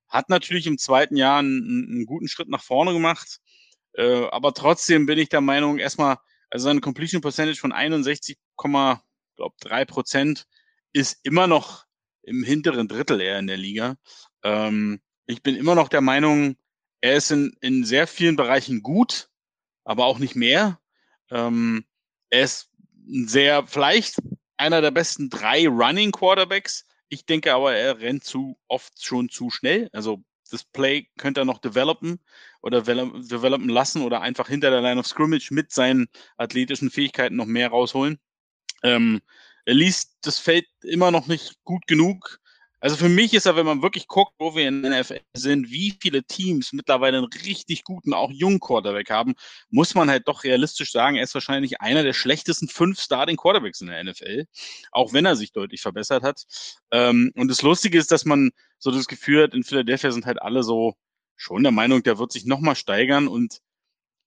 hat natürlich im zweiten Jahr einen, einen guten Schritt nach vorne gemacht. Äh, aber trotzdem bin ich der Meinung, erstmal, also seine Completion Percentage von 61,3 Prozent ist immer noch im hinteren Drittel eher in der Liga. Ähm, ich bin immer noch der Meinung, er ist in, in sehr vielen Bereichen gut, aber auch nicht mehr. Ähm, er ist sehr, vielleicht einer der besten drei Running Quarterbacks ich denke aber, er rennt zu oft schon zu schnell. Also das Play könnte er noch developen oder developen lassen oder einfach hinter der Line of Scrimmage mit seinen athletischen Fähigkeiten noch mehr rausholen. Ähm, er liest das Feld immer noch nicht gut genug. Also für mich ist er, wenn man wirklich guckt, wo wir in der NFL sind, wie viele Teams mittlerweile einen richtig guten, auch jungen Quarterback haben, muss man halt doch realistisch sagen, er ist wahrscheinlich einer der schlechtesten fünf Starting Quarterbacks in der NFL, auch wenn er sich deutlich verbessert hat. Ähm, und das Lustige ist, dass man so das Gefühl hat, in Philadelphia sind halt alle so schon der Meinung, der wird sich nochmal steigern und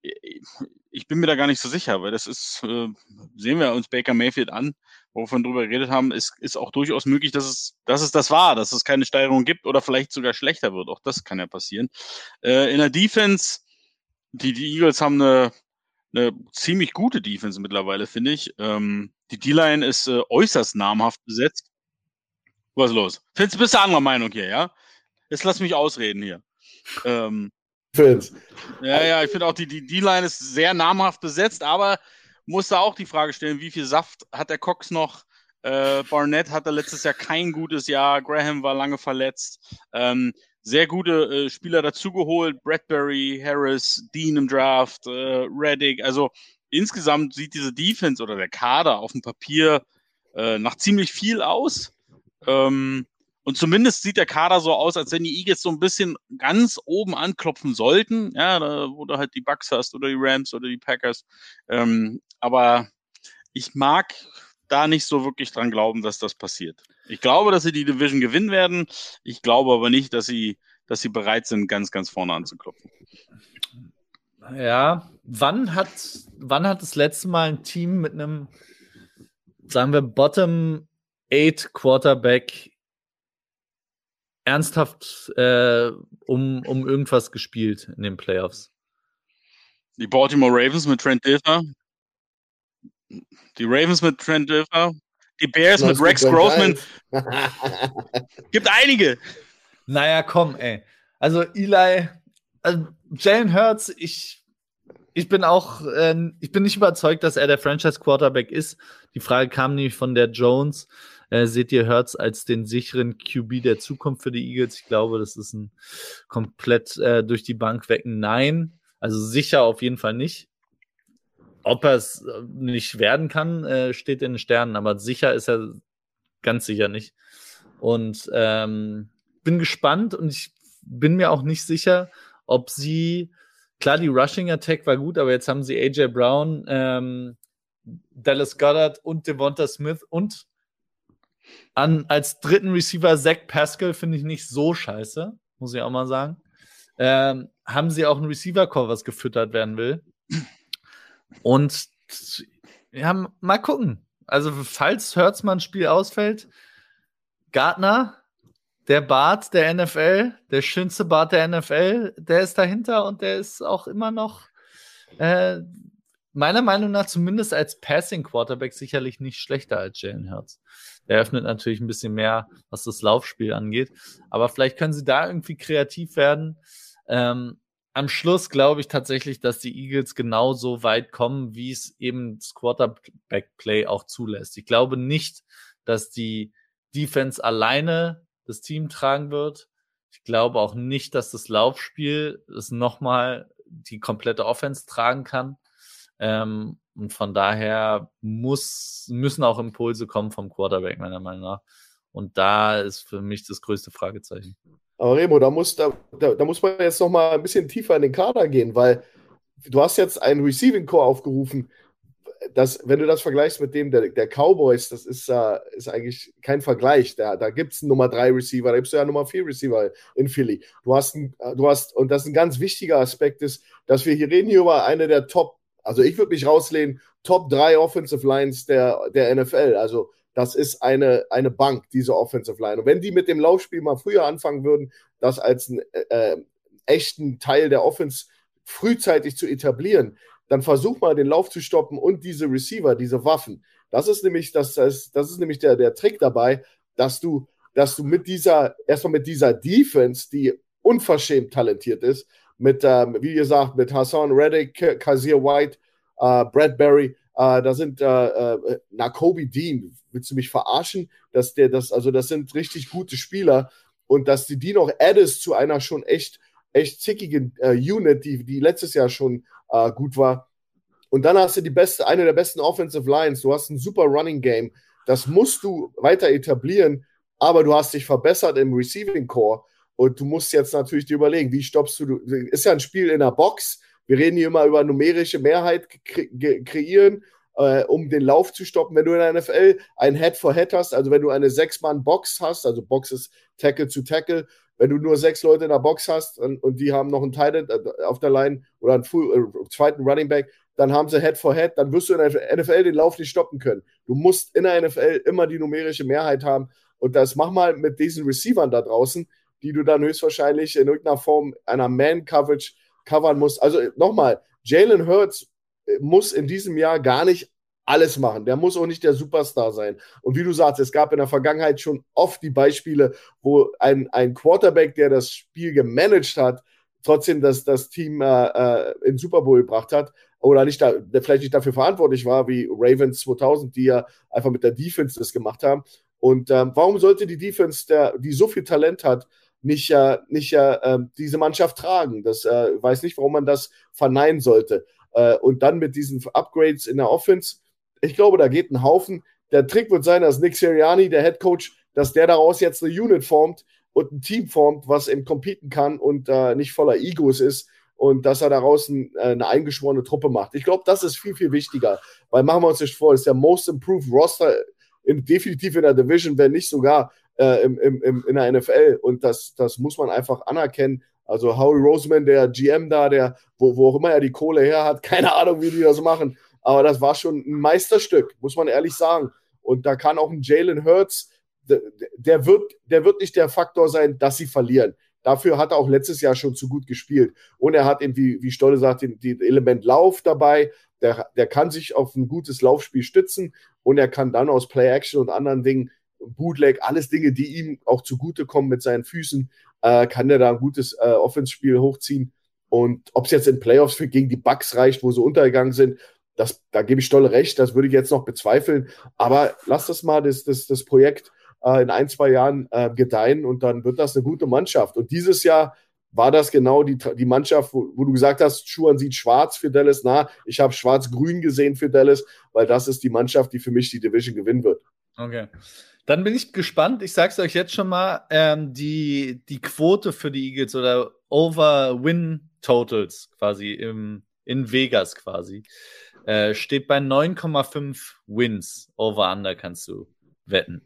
ich bin mir da gar nicht so sicher, weil das ist, äh, sehen wir uns Baker Mayfield an, wo wir von drüber geredet haben, ist, ist auch durchaus möglich, dass es, dass es das war, dass es keine Steigerung gibt oder vielleicht sogar schlechter wird. Auch das kann ja passieren. Äh, in der Defense, die, die Eagles haben eine, eine ziemlich gute Defense mittlerweile, finde ich. Ähm, die D-Line ist äh, äußerst namhaft besetzt. Was ist los? Findest du bist anderer Meinung hier, ja? Jetzt lass mich ausreden hier. Ähm, Fans. Ja, ja, ich finde auch, die, die D-Line ist sehr namhaft besetzt, aber muss da auch die Frage stellen, wie viel Saft hat der Cox noch? Äh, Barnett hatte letztes Jahr kein gutes Jahr, Graham war lange verletzt. Ähm, sehr gute äh, Spieler dazugeholt, Bradbury, Harris, Dean im Draft, äh, Reddick. Also insgesamt sieht diese Defense oder der Kader auf dem Papier äh, nach ziemlich viel aus. Ähm, und zumindest sieht der Kader so aus, als wenn die Eagles so ein bisschen ganz oben anklopfen sollten. Ja, da, wo du halt die Bucks hast oder die Rams oder die Packers. Ähm, aber ich mag da nicht so wirklich dran glauben, dass das passiert. Ich glaube, dass sie die Division gewinnen werden. Ich glaube aber nicht, dass sie, dass sie bereit sind, ganz, ganz vorne anzuklopfen. Ja, wann hat, wann hat das letzte Mal ein Team mit einem, sagen wir, Bottom 8 Quarterback ernsthaft äh, um, um irgendwas gespielt in den Playoffs. Die Baltimore Ravens mit Trent Dilfer. Die Ravens mit Trent Dilfer. Die Bears mit Rex Grossman. Gibt einige. Naja, komm, ey. Also Eli, also Jalen Hurts, ich, ich bin auch, äh, ich bin nicht überzeugt, dass er der Franchise Quarterback ist. Die Frage kam nämlich von der Jones. Äh, seht ihr Hertz als den sicheren QB der Zukunft für die Eagles? Ich glaube, das ist ein komplett äh, durch die Bank weg Nein. Also sicher auf jeden Fall nicht. Ob er es äh, nicht werden kann, äh, steht in den Sternen, aber sicher ist er ganz sicher nicht. Und ähm, bin gespannt und ich bin mir auch nicht sicher, ob sie, klar, die Rushing Attack war gut, aber jetzt haben sie AJ Brown, ähm, Dallas Goddard und Devonta Smith und an, als dritten Receiver Zach Pascal finde ich nicht so scheiße, muss ich auch mal sagen. Ähm, haben sie auch ein Receiver-Core, was gefüttert werden will. Und ja, mal gucken. Also, falls Hurtsmann Spiel ausfällt, Gardner, der Bart der NFL, der schönste Bart der NFL, der ist dahinter und der ist auch immer noch äh, meiner Meinung nach zumindest als Passing Quarterback sicherlich nicht schlechter als Jalen Hurts. Der öffnet natürlich ein bisschen mehr, was das Laufspiel angeht. Aber vielleicht können sie da irgendwie kreativ werden. Ähm, am Schluss glaube ich tatsächlich, dass die Eagles genauso weit kommen, wie es eben das Quarterback-Play auch zulässt. Ich glaube nicht, dass die Defense alleine das Team tragen wird. Ich glaube auch nicht, dass das Laufspiel es nochmal die komplette Offense tragen kann. Ähm, und von daher muss, müssen auch Impulse kommen vom Quarterback, meiner Meinung nach. Und da ist für mich das größte Fragezeichen. Aber Remo, da muss, da, da, da muss man jetzt noch mal ein bisschen tiefer in den Kader gehen, weil du hast jetzt einen Receiving Core aufgerufen. Das, wenn du das vergleichst mit dem der, der Cowboys, das ist, uh, ist eigentlich kein Vergleich. Da, da gibt es einen Nummer 3 Receiver, da gibt es ja Nummer 4 Receiver in Philly. Du hast, ein, du hast, und das ist ein ganz wichtiger Aspekt, ist, dass wir hier reden hier über eine der Top also ich würde mich rauslehnen, Top 3 Offensive Lines der, der NFL. Also das ist eine, eine Bank, diese Offensive Line. Und wenn die mit dem Laufspiel mal früher anfangen würden, das als einen äh, echten Teil der Offense frühzeitig zu etablieren, dann versuch mal den Lauf zu stoppen und diese Receiver, diese Waffen. Das ist nämlich, das, das, das ist nämlich der, der Trick dabei, dass du, dass du mit dieser, erstmal mit dieser Defense, die unverschämt talentiert ist, mit, ähm, wie gesagt, mit Hassan Reddick, Kazir White, äh, Bradbury, äh, da sind äh, äh, Nakobe Dean, willst du mich verarschen? Dass der, das, also das sind richtig gute Spieler und dass die die noch addest zu einer schon echt, echt zickigen äh, Unit, die, die letztes Jahr schon äh, gut war. Und dann hast du die beste, eine der besten Offensive Lines, du hast ein super Running Game. Das musst du weiter etablieren, aber du hast dich verbessert im Receiving Core. Und du musst jetzt natürlich dir überlegen, wie stoppst du, ist ja ein Spiel in der Box. Wir reden hier immer über numerische Mehrheit kre kreieren, äh, um den Lauf zu stoppen. Wenn du in der NFL ein Head-for-Head -Head hast, also wenn du eine Sechs-Mann-Box hast, also Box ist Tackle zu Tackle, wenn du nur sechs Leute in der Box hast und, und die haben noch einen Tight äh, auf der Line oder einen Full, äh, zweiten Running Back, dann haben sie Head-for-Head, -Head, dann wirst du in der NFL den Lauf nicht stoppen können. Du musst in der NFL immer die numerische Mehrheit haben und das mach mal mit diesen Receivern da draußen die du dann höchstwahrscheinlich in irgendeiner Form einer Man-Coverage covern musst. Also nochmal, Jalen Hurts äh, muss in diesem Jahr gar nicht alles machen. Der muss auch nicht der Superstar sein. Und wie du sagst, es gab in der Vergangenheit schon oft die Beispiele, wo ein, ein Quarterback, der das Spiel gemanagt hat, trotzdem das, das Team äh, äh in Super Bowl gebracht hat oder nicht da, vielleicht nicht dafür verantwortlich war, wie Ravens 2000, die ja einfach mit der Defense das gemacht haben. Und ähm, warum sollte die Defense, der, die so viel Talent hat, nicht, äh, nicht äh, diese Mannschaft tragen. Das äh, weiß nicht, warum man das verneinen sollte. Äh, und dann mit diesen Upgrades in der Offense, ich glaube, da geht ein Haufen. Der Trick wird sein, dass Nick Sirianni, der Head Coach, dass der daraus jetzt eine Unit formt und ein Team formt, was eben competen kann und äh, nicht voller Egos ist und dass er daraus ein, äh, eine eingeschworene Truppe macht. Ich glaube, das ist viel, viel wichtiger, weil machen wir uns nicht vor, ist der Most Improved Roster in, definitiv in der Division, wenn nicht sogar äh, im, im, in der NFL. Und das, das muss man einfach anerkennen. Also Howie Roseman, der GM da, der, wo, wo auch immer er die Kohle her hat, keine Ahnung, wie die das machen. Aber das war schon ein Meisterstück, muss man ehrlich sagen. Und da kann auch ein Jalen Hurts, der, der, wird, der wird nicht der Faktor sein, dass sie verlieren. Dafür hat er auch letztes Jahr schon zu gut gespielt. Und er hat eben, wie, wie Stolle sagt, den, den Element Lauf dabei. Der, der kann sich auf ein gutes Laufspiel stützen und er kann dann aus Play-Action und anderen Dingen Bootleg, alles Dinge, die ihm auch zugutekommen mit seinen Füßen, äh, kann er da ein gutes äh, Offense-Spiel hochziehen. Und ob es jetzt in Playoffs für gegen die Bucks reicht, wo sie untergegangen sind, das, da gebe ich Stolle recht, das würde ich jetzt noch bezweifeln. Aber lass das mal das, das, das Projekt äh, in ein, zwei Jahren äh, gedeihen und dann wird das eine gute Mannschaft. Und dieses Jahr war das genau die, die Mannschaft, wo, wo du gesagt hast, Schuhan sieht schwarz für Dallas. Na, ich habe schwarz-grün gesehen für Dallas, weil das ist die Mannschaft, die für mich die Division gewinnen wird. Okay. Dann bin ich gespannt. Ich sag's euch jetzt schon mal, ähm, die, die Quote für die Eagles oder Over-Win-Totals quasi im, in Vegas quasi äh, steht bei 9,5 Wins. Over-Under kannst du wetten.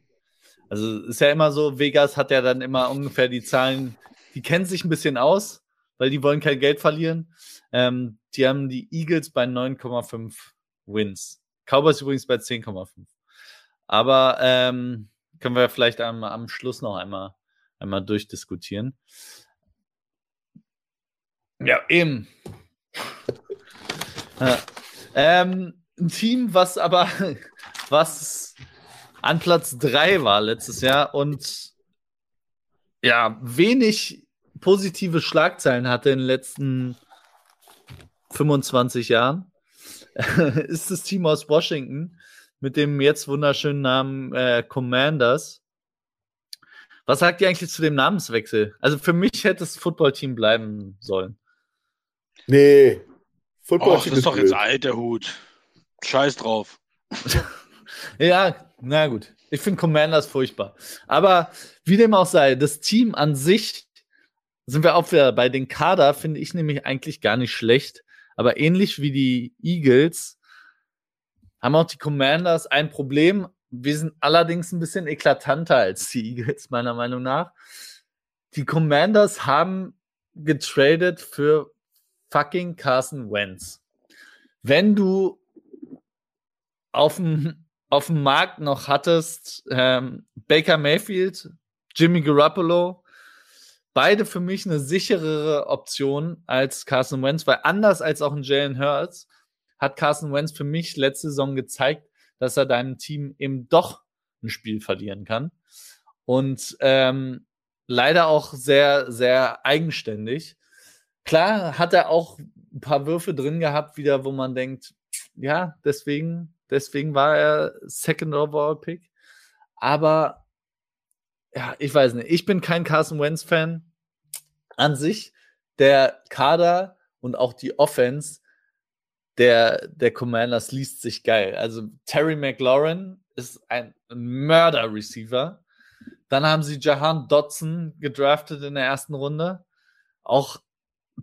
Also ist ja immer so, Vegas hat ja dann immer ungefähr die Zahlen, die kennen sich ein bisschen aus, weil die wollen kein Geld verlieren. Ähm, die haben die Eagles bei 9,5 Wins. Cowboys übrigens bei 10,5. Aber ähm, können wir vielleicht am, am Schluss noch einmal, einmal durchdiskutieren. Ja, eben. ja. Ähm, ein Team, was aber was an Platz 3 war letztes Jahr und ja, wenig positive Schlagzeilen hatte in den letzten 25 Jahren, ist das Team aus Washington mit dem jetzt wunderschönen Namen äh, Commanders. Was sagt ihr eigentlich zu dem Namenswechsel? Also für mich hätte es Footballteam bleiben sollen. Nee. Football Och, das ist doch blöd. jetzt alt, der Hut. Scheiß drauf. ja, na gut. Ich finde Commanders furchtbar. Aber wie dem auch sei, das Team an sich sind wir auch wieder bei den Kader, finde ich nämlich eigentlich gar nicht schlecht. Aber ähnlich wie die Eagles haben auch die Commanders ein Problem. Wir sind allerdings ein bisschen eklatanter als die Eagles, meiner Meinung nach. Die Commanders haben getradet für fucking Carson Wentz. Wenn du auf dem, auf dem Markt noch hattest ähm, Baker Mayfield, Jimmy Garoppolo, beide für mich eine sicherere Option als Carson Wentz, weil anders als auch ein Jalen Hurts hat Carson Wentz für mich letzte Saison gezeigt, dass er deinem Team eben doch ein Spiel verlieren kann. Und ähm, leider auch sehr, sehr eigenständig. Klar hat er auch ein paar Würfe drin gehabt, wieder, wo man denkt, ja, deswegen, deswegen war er Second Overall Pick. Aber ja, ich weiß nicht. Ich bin kein Carson Wentz Fan an sich. Der Kader und auch die Offense der, der Commanders liest sich geil. Also Terry McLaurin ist ein Mörder-Receiver. Dann haben sie Jahan Dotson gedraftet in der ersten Runde. Auch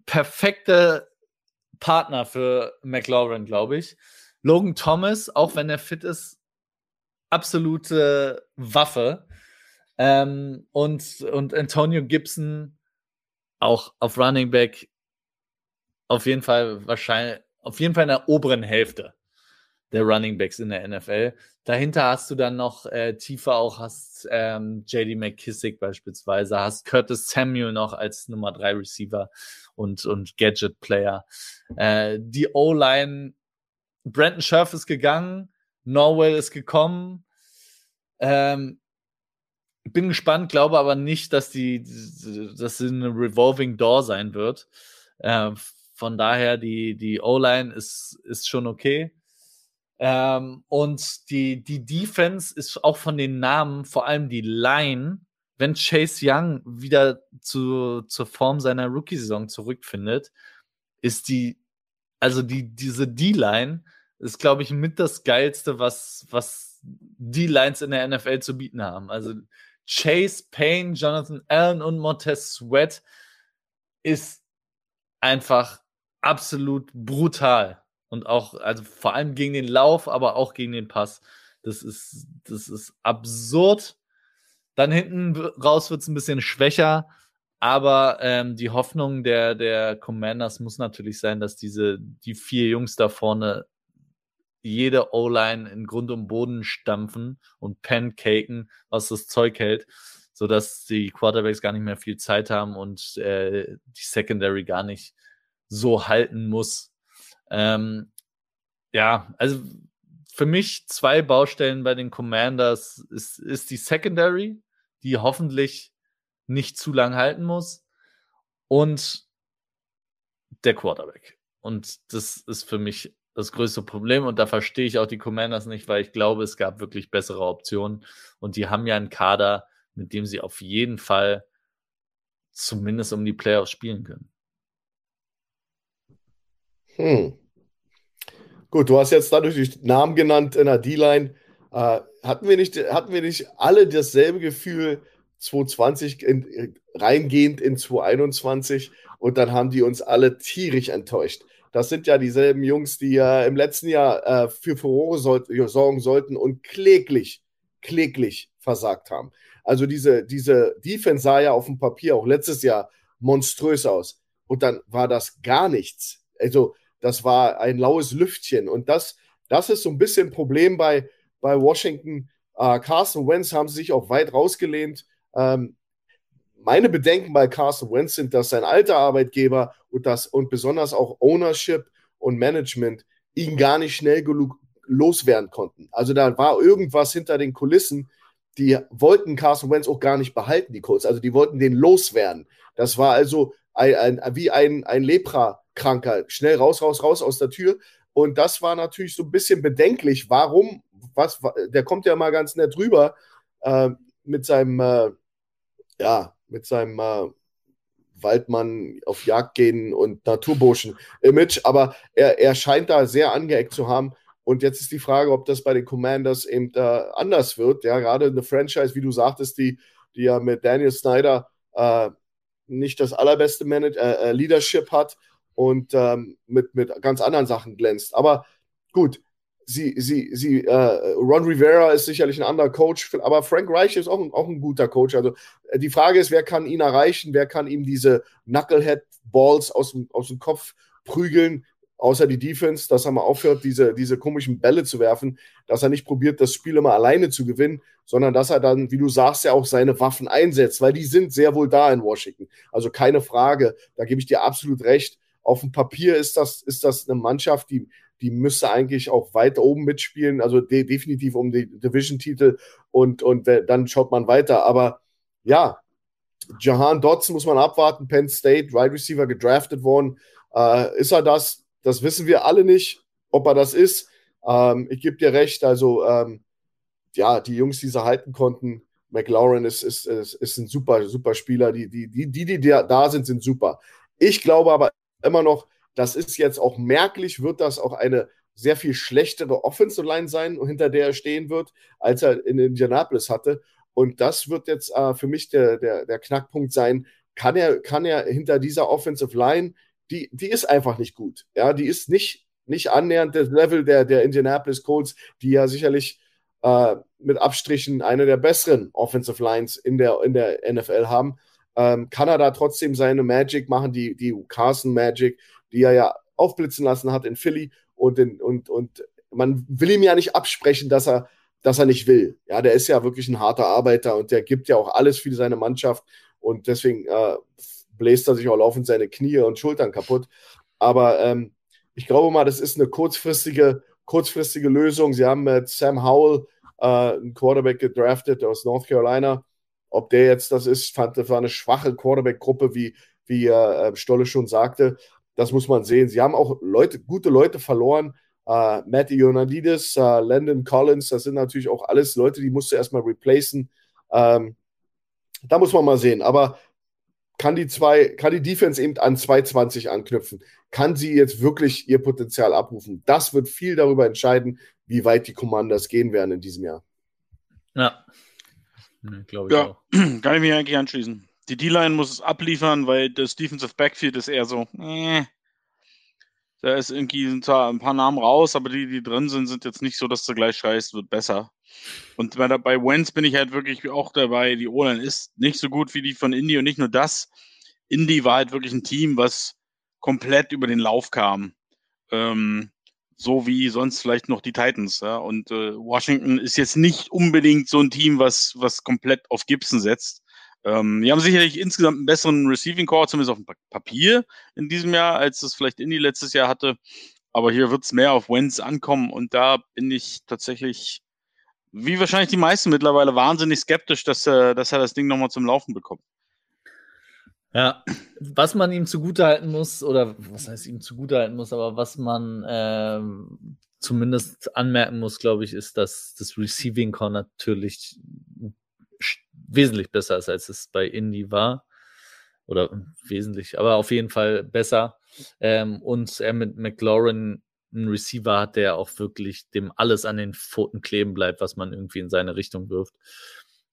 perfekte Partner für McLaurin, glaube ich. Logan Thomas, auch wenn er fit ist, absolute Waffe. Ähm, und, und Antonio Gibson auch auf Running Back auf jeden Fall wahrscheinlich auf jeden Fall in der oberen Hälfte der Running Backs in der NFL. Dahinter hast du dann noch äh, tiefer auch hast ähm, JD McKissick beispielsweise, hast Curtis Samuel noch als Nummer 3 Receiver und, und Gadget Player. Äh, die O-Line, Brandon Scherf ist gegangen, Norwell ist gekommen. Ähm, bin gespannt, glaube aber nicht, dass die, dass sie eine Revolving Door sein wird. Äh, von daher, die, die O-Line ist, ist schon okay. Ähm, und die, die Defense ist auch von den Namen, vor allem die Line, wenn Chase Young wieder zu, zur Form seiner Rookie-Saison zurückfindet, ist die, also die, diese D-Line ist, glaube ich, mit das Geilste, was, was die Lines in der NFL zu bieten haben. Also Chase Payne, Jonathan Allen und Montez Sweat ist einfach absolut brutal. Und auch, also vor allem gegen den Lauf, aber auch gegen den Pass. Das ist, das ist absurd. Dann hinten raus wird es ein bisschen schwächer. Aber ähm, die Hoffnung der, der Commanders muss natürlich sein, dass diese, die vier Jungs da vorne jede O-Line in Grund und Boden stampfen und pancaken, was das Zeug hält, sodass die Quarterbacks gar nicht mehr viel Zeit haben und äh, die Secondary gar nicht so halten muss. Ähm, ja, also für mich zwei Baustellen bei den Commanders ist, ist die Secondary, die hoffentlich nicht zu lang halten muss und der Quarterback. Und das ist für mich das größte Problem und da verstehe ich auch die Commanders nicht, weil ich glaube, es gab wirklich bessere Optionen und die haben ja einen Kader, mit dem sie auf jeden Fall zumindest um die Playoffs spielen können. Hm. Gut, du hast jetzt dadurch die Namen genannt in der D-Line. Äh, hatten, wir nicht, hatten wir nicht alle dasselbe Gefühl 2020 in, reingehend in 2021 und dann haben die uns alle tierisch enttäuscht. Das sind ja dieselben Jungs, die ja im letzten Jahr äh, für Furore sorgen sollten und kläglich, kläglich versagt haben. Also diese, diese Defense sah ja auf dem Papier auch letztes Jahr monströs aus. Und dann war das gar nichts. Also das war ein laues Lüftchen. Und das, das ist so ein bisschen ein Problem bei, bei Washington. Äh, Carson Wentz haben sie sich auch weit rausgelehnt. Ähm, meine Bedenken bei Carson Wentz sind, dass sein alter Arbeitgeber und das und besonders auch Ownership und Management ihn gar nicht schnell genug loswerden konnten. Also da war irgendwas hinter den Kulissen. Die wollten Carson Wentz auch gar nicht behalten, die Colts. Also die wollten den loswerden. Das war also ein, ein, wie ein, ein Lepra-Kranker. Schnell raus, raus, raus aus der Tür. Und das war natürlich so ein bisschen bedenklich. Warum? Was, der kommt ja mal ganz nett drüber äh, mit seinem, äh, ja, mit seinem äh, Waldmann auf Jagd gehen und Naturburschen-Image, aber er, er scheint da sehr angeeckt zu haben. Und jetzt ist die Frage, ob das bei den Commanders eben äh, anders wird. Ja, gerade eine Franchise, wie du sagtest, die, die ja mit Daniel Snyder äh, nicht das allerbeste Manage äh, Leadership hat und ähm, mit, mit ganz anderen Sachen glänzt. Aber gut, sie, sie, sie, äh, Ron Rivera ist sicherlich ein anderer Coach, aber Frank Reich ist auch ein, auch ein guter Coach. Also äh, die Frage ist, wer kann ihn erreichen, wer kann ihm diese Knucklehead-Balls aus dem, aus dem Kopf prügeln, außer die Defense, dass er mal aufhört, diese, diese komischen Bälle zu werfen, dass er nicht probiert, das Spiel immer alleine zu gewinnen, sondern dass er dann, wie du sagst, ja auch seine Waffen einsetzt, weil die sind sehr wohl da in Washington. Also keine Frage, da gebe ich dir absolut recht. Auf dem Papier ist das, ist das eine Mannschaft, die, die müsste eigentlich auch weit oben mitspielen, also de definitiv um die Division-Titel und, und dann schaut man weiter. Aber ja, Jahan Dodson muss man abwarten, Penn State, Wide right Receiver gedraftet worden. Äh, ist er das? Das wissen wir alle nicht, ob er das ist. Ähm, ich gebe dir recht, also ähm, ja, die Jungs, die sie halten konnten, McLaurin ist, ist, ist, ist ein super, super Spieler. Die, die, die, die da sind, sind super. Ich glaube aber immer noch, das ist jetzt auch merklich, wird das auch eine sehr viel schlechtere Offensive Line sein, hinter der er stehen wird, als er in Indianapolis hatte. Und das wird jetzt äh, für mich der, der, der Knackpunkt sein. Kann er, kann er hinter dieser Offensive Line die, die ist einfach nicht gut. Ja, die ist nicht, nicht annähernd das Level der, der Indianapolis Colts, die ja sicherlich äh, mit Abstrichen eine der besseren Offensive Lines in der, in der NFL haben. Ähm, kann er da trotzdem seine Magic machen, die, die Carson Magic, die er ja aufblitzen lassen hat in Philly und, in, und, und man will ihm ja nicht absprechen, dass er, dass er nicht will. Ja, der ist ja wirklich ein harter Arbeiter und der gibt ja auch alles für seine Mannschaft und deswegen äh, bläst er sich auch laufend seine Knie und Schultern kaputt. Aber ähm, ich glaube mal, das ist eine kurzfristige, kurzfristige Lösung. Sie haben mit Sam Howell äh, einen Quarterback gedraftet aus North Carolina. Ob der jetzt das ist, fand, das war eine schwache Quarterback-Gruppe, wie, wie äh, Stolle schon sagte. Das muss man sehen. Sie haben auch Leute, gute Leute verloren. Uh, Matt Ionadidis, uh, Landon Collins, das sind natürlich auch alles Leute, die musst du erstmal replacen. Ähm, da muss man mal sehen. Aber kann die zwei, kann die Defense eben an 220 anknüpfen? Kann sie jetzt wirklich ihr Potenzial abrufen? Das wird viel darüber entscheiden, wie weit die Commanders gehen werden in diesem Jahr. Ja. Glaube ich ja, auch. Kann ich mich eigentlich anschließen. Die D-Line muss es abliefern, weil das Defensive Backfield ist eher so, äh, da ist irgendwie sind zwar ein paar Namen raus, aber die, die drin sind, sind jetzt nicht so, dass du gleich schreist, wird besser. Und bei, bei Wenz bin ich halt wirklich auch dabei, die O-Line ist nicht so gut wie die von Indy und nicht nur das. Indy war halt wirklich ein Team, was komplett über den Lauf kam. Ähm, so wie sonst vielleicht noch die Titans. Ja? Und äh, Washington ist jetzt nicht unbedingt so ein Team, was, was komplett auf Gibson setzt. Ähm, die haben sicherlich insgesamt einen besseren Receiving Core, zumindest auf dem Papier in diesem Jahr, als das vielleicht Indy letztes Jahr hatte. Aber hier wird es mehr auf Wenz ankommen und da bin ich tatsächlich wie wahrscheinlich die meisten mittlerweile, wahnsinnig skeptisch, dass, äh, dass er das Ding nochmal zum Laufen bekommt. Ja, was man ihm zugutehalten muss, oder was heißt ihm zugutehalten muss, aber was man ähm, zumindest anmerken muss, glaube ich, ist, dass das Receiving Core natürlich wesentlich besser ist, als es bei Indy war. Oder wesentlich, aber auf jeden Fall besser. Ähm, und er mit McLaurin einen Receiver hat, der auch wirklich dem alles an den Pfoten kleben bleibt, was man irgendwie in seine Richtung wirft.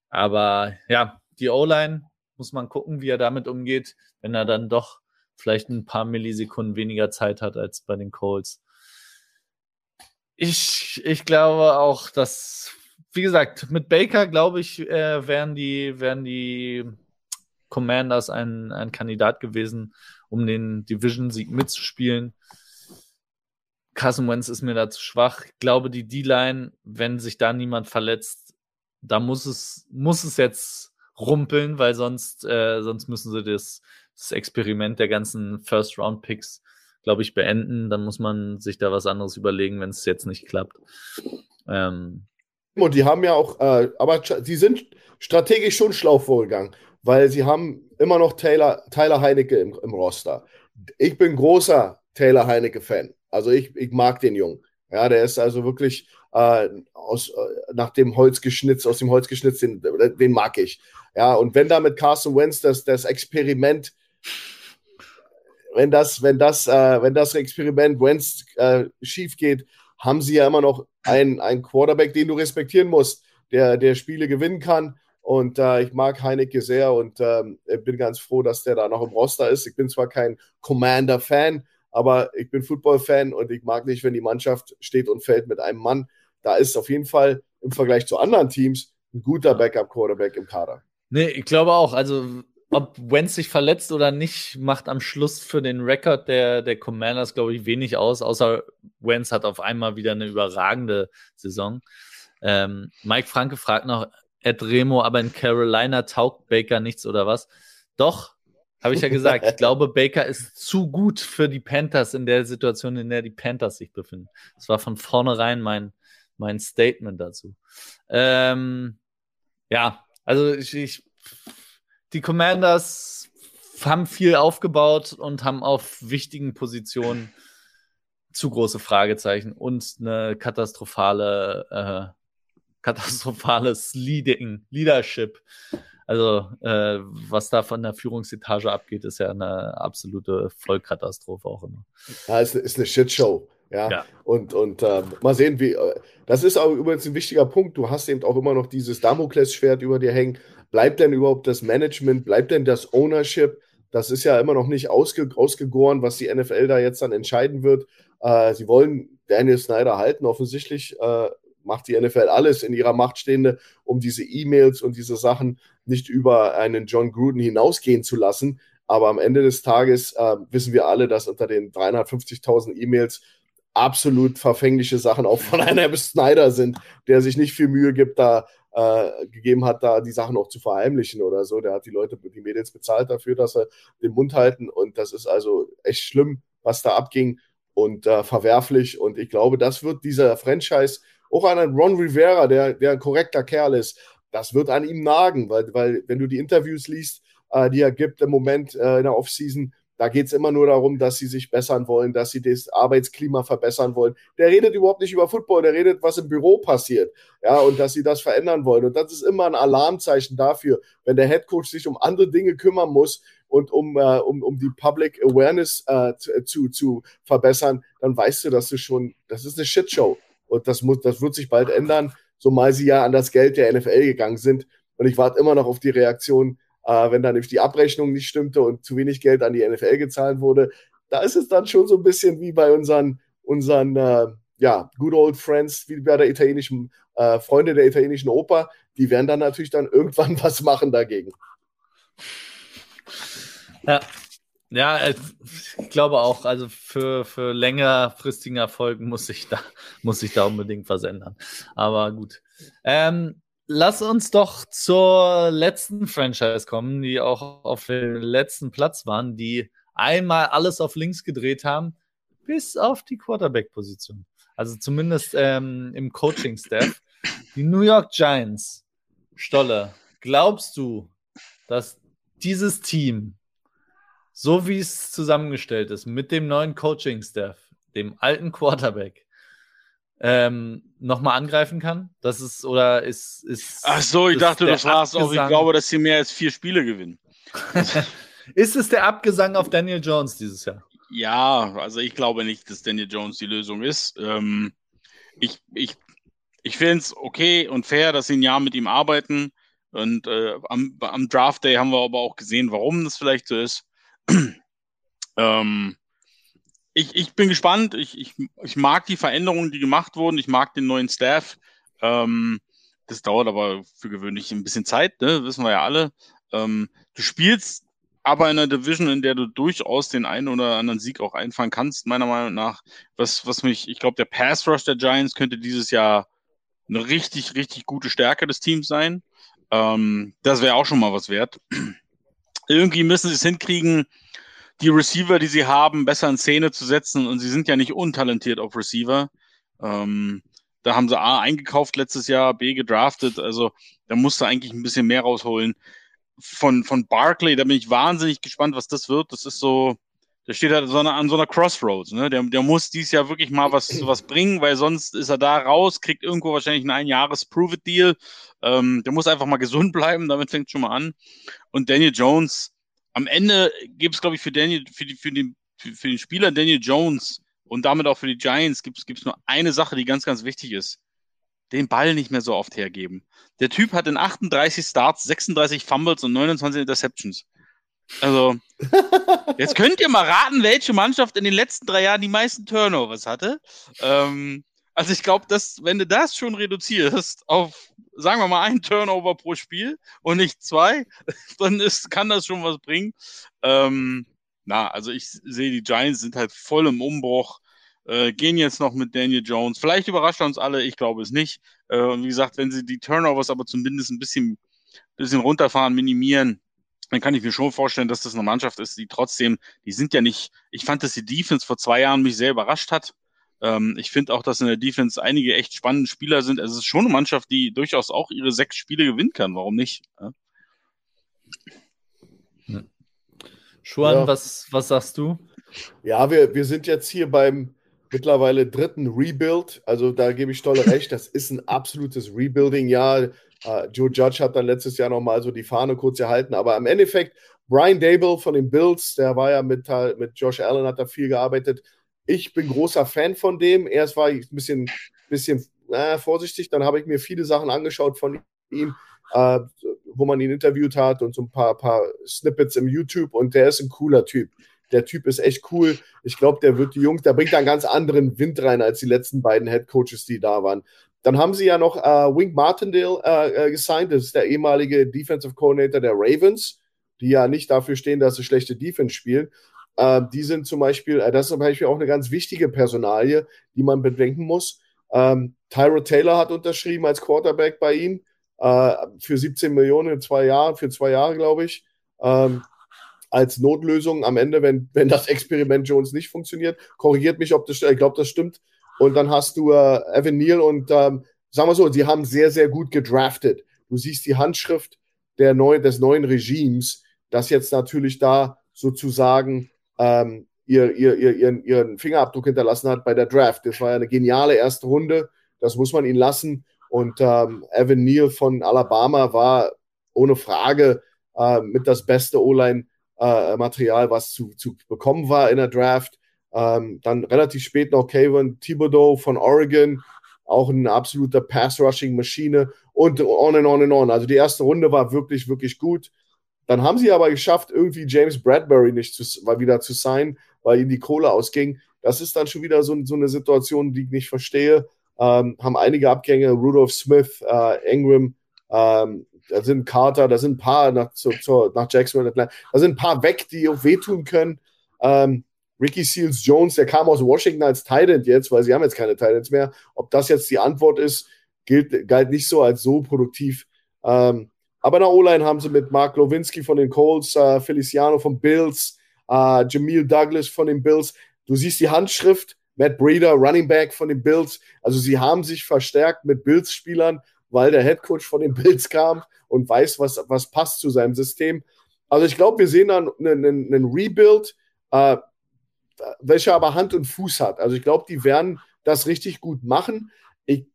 Aber ja, die O-Line muss man gucken, wie er damit umgeht, wenn er dann doch vielleicht ein paar Millisekunden weniger Zeit hat als bei den Colts. Ich, ich glaube auch, dass, wie gesagt, mit Baker, glaube ich, äh, wären die, wären die Commanders ein, ein Kandidat gewesen, um den Division-Sieg mitzuspielen. Carson Wentz ist mir da zu schwach. Ich glaube, die D-Line, wenn sich da niemand verletzt, da muss es, muss es jetzt rumpeln, weil sonst, äh, sonst müssen sie das, das Experiment der ganzen First-Round-Picks, glaube ich, beenden. Dann muss man sich da was anderes überlegen, wenn es jetzt nicht klappt. Ähm, und die haben ja auch, äh, aber sie sind strategisch schon schlau vorgegangen, weil sie haben immer noch Taylor, Tyler Heinecke im, im Roster. Ich bin großer Taylor Heinecke-Fan. Also ich, ich mag den Jungen. Ja, der ist also wirklich äh, aus, äh, nach dem Holz geschnitzt, aus dem Holz geschnitzt, den, den mag ich. Ja, und wenn da mit Carson Wentz das, das Experiment, wenn das, wenn das, äh, wenn das Experiment Wentz äh, schief geht, haben sie ja immer noch einen, einen Quarterback, den du respektieren musst, der, der Spiele gewinnen kann. Und äh, ich mag Heinecke sehr und ähm, bin ganz froh, dass der da noch im Roster ist. Ich bin zwar kein Commander-Fan, aber ich bin Football-Fan und ich mag nicht, wenn die Mannschaft steht und fällt mit einem Mann. Da ist auf jeden Fall im Vergleich zu anderen Teams ein guter Backup-Quarterback im Kader. Nee, ich glaube auch. Also, ob Wentz sich verletzt oder nicht, macht am Schluss für den Rekord der, der Commanders, glaube ich, wenig aus, außer Wentz hat auf einmal wieder eine überragende Saison. Ähm, Mike Franke fragt noch, Ed Remo, aber in Carolina taugt Baker nichts oder was? Doch, habe ich ja gesagt. Ich glaube, Baker ist zu gut für die Panthers in der Situation, in der die Panthers sich befinden. Das war von vornherein mein, mein Statement dazu. Ähm, ja, also ich, ich, die Commanders haben viel aufgebaut und haben auf wichtigen Positionen zu große Fragezeichen und eine katastrophale, äh, katastrophales Leading, Leadership. Also, äh, was da von der Führungsetage abgeht, ist ja eine absolute Vollkatastrophe auch immer. Ja, es ist eine Shitshow. Ja. ja. Und, und äh, mal sehen, wie. Äh, das ist auch übrigens ein wichtiger Punkt. Du hast eben auch immer noch dieses Damoklesschwert über dir hängen. Bleibt denn überhaupt das Management? Bleibt denn das Ownership? Das ist ja immer noch nicht ausge, ausgegoren, was die NFL da jetzt dann entscheiden wird. Äh, sie wollen Daniel Snyder halten. Offensichtlich äh, macht die NFL alles in ihrer Macht Stehende, um diese E-Mails und diese Sachen nicht über einen John Gruden hinausgehen zu lassen. Aber am Ende des Tages äh, wissen wir alle, dass unter den 350.000 E-Mails absolut verfängliche Sachen auch von einem Snyder sind, der sich nicht viel Mühe gibt, da äh, gegeben hat, da die Sachen auch zu verheimlichen oder so. Der hat die Leute, die Mädels bezahlt dafür, dass sie den Mund halten. Und das ist also echt schlimm, was da abging und äh, verwerflich. Und ich glaube, das wird dieser Franchise, auch an Ron Rivera, der, der ein korrekter Kerl ist, das wird an ihm nagen, weil, weil wenn du die Interviews liest, äh, die er gibt im Moment äh, in der Offseason, da geht es immer nur darum, dass sie sich bessern wollen, dass sie das Arbeitsklima verbessern wollen. Der redet überhaupt nicht über Football, der redet, was im Büro passiert. Ja, und dass sie das verändern wollen. Und das ist immer ein Alarmzeichen dafür, wenn der Headcoach sich um andere Dinge kümmern muss und um, äh, um, um die Public Awareness äh, zu, zu verbessern, dann weißt du, dass du schon, das ist eine Shitshow. Und das, muss, das wird sich bald ändern, zumal sie ja an das Geld der NFL gegangen sind. Und ich warte immer noch auf die Reaktion äh, wenn dann nämlich die Abrechnung nicht stimmte und zu wenig Geld an die NFL gezahlt wurde, da ist es dann schon so ein bisschen wie bei unseren, unseren äh, ja, good old friends, wie bei der italienischen äh, Freunde der italienischen Oper. Die werden dann natürlich dann irgendwann was machen dagegen. Ja, ja, äh, ich glaube auch, also für, für längerfristigen Erfolg muss sich da, da unbedingt was ändern. Aber gut. Ähm, lass uns doch zur letzten Franchise kommen, die auch auf dem letzten Platz waren, die einmal alles auf links gedreht haben, bis auf die Quarterback-Position. Also zumindest ähm, im Coaching-Staff. Die New York Giants. Stolle, glaubst du, dass dieses Team, so wie es zusammengestellt ist, mit dem neuen Coaching-Staff, dem alten Quarterback, ähm, nochmal angreifen kann? Das ist, oder ist. ist Ach so, ich dachte, du fragst auch, ich glaube, dass sie mehr als vier Spiele gewinnen. ist es der Abgesang auf Daniel Jones dieses Jahr? Ja, also ich glaube nicht, dass Daniel Jones die Lösung ist. Ähm, ich ich, ich finde es okay und fair, dass sie ein Jahr mit ihm arbeiten. Und äh, am, am Draft Day haben wir aber auch gesehen, warum das vielleicht so ist. ähm, ich, ich bin gespannt. Ich, ich, ich mag die Veränderungen, die gemacht wurden. Ich mag den neuen Staff. Ähm, das dauert aber für gewöhnlich ein bisschen Zeit, ne? wissen wir ja alle. Ähm, du spielst aber in einer Division, in der du durchaus den einen oder anderen Sieg auch einfahren kannst, meiner Meinung nach. Was, was mich, ich glaube, der Pass Rush der Giants könnte dieses Jahr eine richtig, richtig gute Stärke des Teams sein. Ähm, das wäre auch schon mal was wert. Irgendwie müssen sie es hinkriegen, die Receiver, die sie haben, besser in Szene zu setzen. Und sie sind ja nicht untalentiert auf Receiver. Ähm, da haben sie A eingekauft letztes Jahr, B gedraftet. Also da musste eigentlich ein bisschen mehr rausholen. Von, von Barclay, da bin ich wahnsinnig gespannt, was das wird. Das ist so, der steht halt so eine, an so einer Crossroads. Ne? Der, der muss dies Jahr wirklich mal was, was bringen, weil sonst ist er da raus, kriegt irgendwo wahrscheinlich einen Einjahres-Prove-It-Deal. Ähm, der muss einfach mal gesund bleiben, damit fängt schon mal an. Und Daniel Jones, am Ende gibt es, glaube ich, für Daniel, für, die, für, den, für, für den Spieler Daniel Jones und damit auch für die Giants gibt es nur eine Sache, die ganz, ganz wichtig ist. Den Ball nicht mehr so oft hergeben. Der Typ hat in 38 Starts 36 Fumbles und 29 Interceptions. Also, jetzt könnt ihr mal raten, welche Mannschaft in den letzten drei Jahren die meisten Turnovers hatte. Ähm, also ich glaube, dass wenn du das schon reduzierst auf, sagen wir mal, ein Turnover pro Spiel und nicht zwei, dann ist, kann das schon was bringen. Ähm, na, also ich sehe, die Giants sind halt voll im Umbruch. Äh, gehen jetzt noch mit Daniel Jones. Vielleicht überrascht er uns alle, ich glaube es nicht. Äh, und wie gesagt, wenn sie die Turnovers aber zumindest ein bisschen, bisschen runterfahren, minimieren, dann kann ich mir schon vorstellen, dass das eine Mannschaft ist, die trotzdem, die sind ja nicht, ich fand, dass die Defense vor zwei Jahren mich sehr überrascht hat. Ähm, ich finde auch, dass in der Defense einige echt spannende Spieler sind. Also es ist schon eine Mannschaft, die durchaus auch ihre sechs Spiele gewinnen kann. Warum nicht? Ja? Schuan, ja. was, was sagst du? Ja, wir, wir sind jetzt hier beim mittlerweile dritten Rebuild. Also da gebe ich Stolle recht, das ist ein absolutes Rebuilding-Jahr. Uh, Joe Judge hat dann letztes Jahr nochmal so die Fahne kurz erhalten, aber im Endeffekt, Brian Dable von den Bills, der war ja mit, mit Josh Allen, hat da viel gearbeitet. Ich bin großer Fan von dem. Erst war ich ein bisschen, bisschen äh, vorsichtig, dann habe ich mir viele Sachen angeschaut von ihm, äh, wo man ihn interviewt hat und so ein paar, paar Snippets im YouTube und der ist ein cooler Typ. Der Typ ist echt cool. Ich glaube, der wird die Jungs, der bringt da einen ganz anderen Wind rein als die letzten beiden Head Coaches, die da waren. Dann haben sie ja noch äh, Wink Martindale äh, äh, gesigned. Das ist der ehemalige Defensive Coordinator der Ravens, die ja nicht dafür stehen, dass sie schlechte Defense spielen. Äh, die sind zum Beispiel, äh, das ist zum Beispiel auch eine ganz wichtige Personalie, die man bedenken muss. Ähm, Tyra Taylor hat unterschrieben als Quarterback bei ihnen äh, für 17 Millionen in zwei Jahren, für zwei Jahre, glaube ich. Ähm, als Notlösung am Ende, wenn, wenn das Experiment Jones nicht funktioniert. Korrigiert mich, ob das, ich glaube, das stimmt. Und dann hast du äh, Evan Neal und ähm, sagen wir so, sie haben sehr, sehr gut gedraftet. Du siehst die Handschrift der neu, des neuen Regimes, das jetzt natürlich da sozusagen ähm, ihr, ihr, ihr, ihren, ihren Fingerabdruck hinterlassen hat bei der Draft. Das war ja eine geniale erste Runde, das muss man ihnen lassen. Und ähm, Evan Neal von Alabama war ohne Frage äh, mit das beste O-Line-Material, äh, was zu, zu bekommen war in der Draft. Ähm, dann relativ spät noch Kayvon Thibodeau von Oregon, auch ein absoluter Pass-Rushing-Maschine und on and on and on. Also die erste Runde war wirklich, wirklich gut. Dann haben sie aber geschafft, irgendwie James Bradbury nicht zu, wieder zu sein, weil ihnen die Kohle ausging. Das ist dann schon wieder so, so eine Situation, die ich nicht verstehe. Ähm, haben einige Abgänge, Rudolph Smith, äh, Ingram, ähm, da sind Carter, da sind ein paar nach, zu, zu, nach Jacksonville, da sind ein paar weg, die auch wehtun können. Ähm, Ricky Seals Jones, der kam aus Washington als Titan jetzt, weil sie haben jetzt keine Titans mehr. Ob das jetzt die Antwort ist, gilt, galt nicht so als so produktiv. Ähm, aber in der O-Line haben sie mit Mark Lowinski von den Colts, äh, Feliciano von Bills, äh, Jamil Douglas von den Bills. Du siehst die Handschrift, Matt Breeder, Running Back von den Bills. Also sie haben sich verstärkt mit Bills-Spielern, weil der Head Coach von den Bills kam und weiß, was, was passt zu seinem System. Also ich glaube, wir sehen dann einen, einen, einen Rebuild. Äh, welcher aber Hand und Fuß hat. Also ich glaube, die werden das richtig gut machen. Ich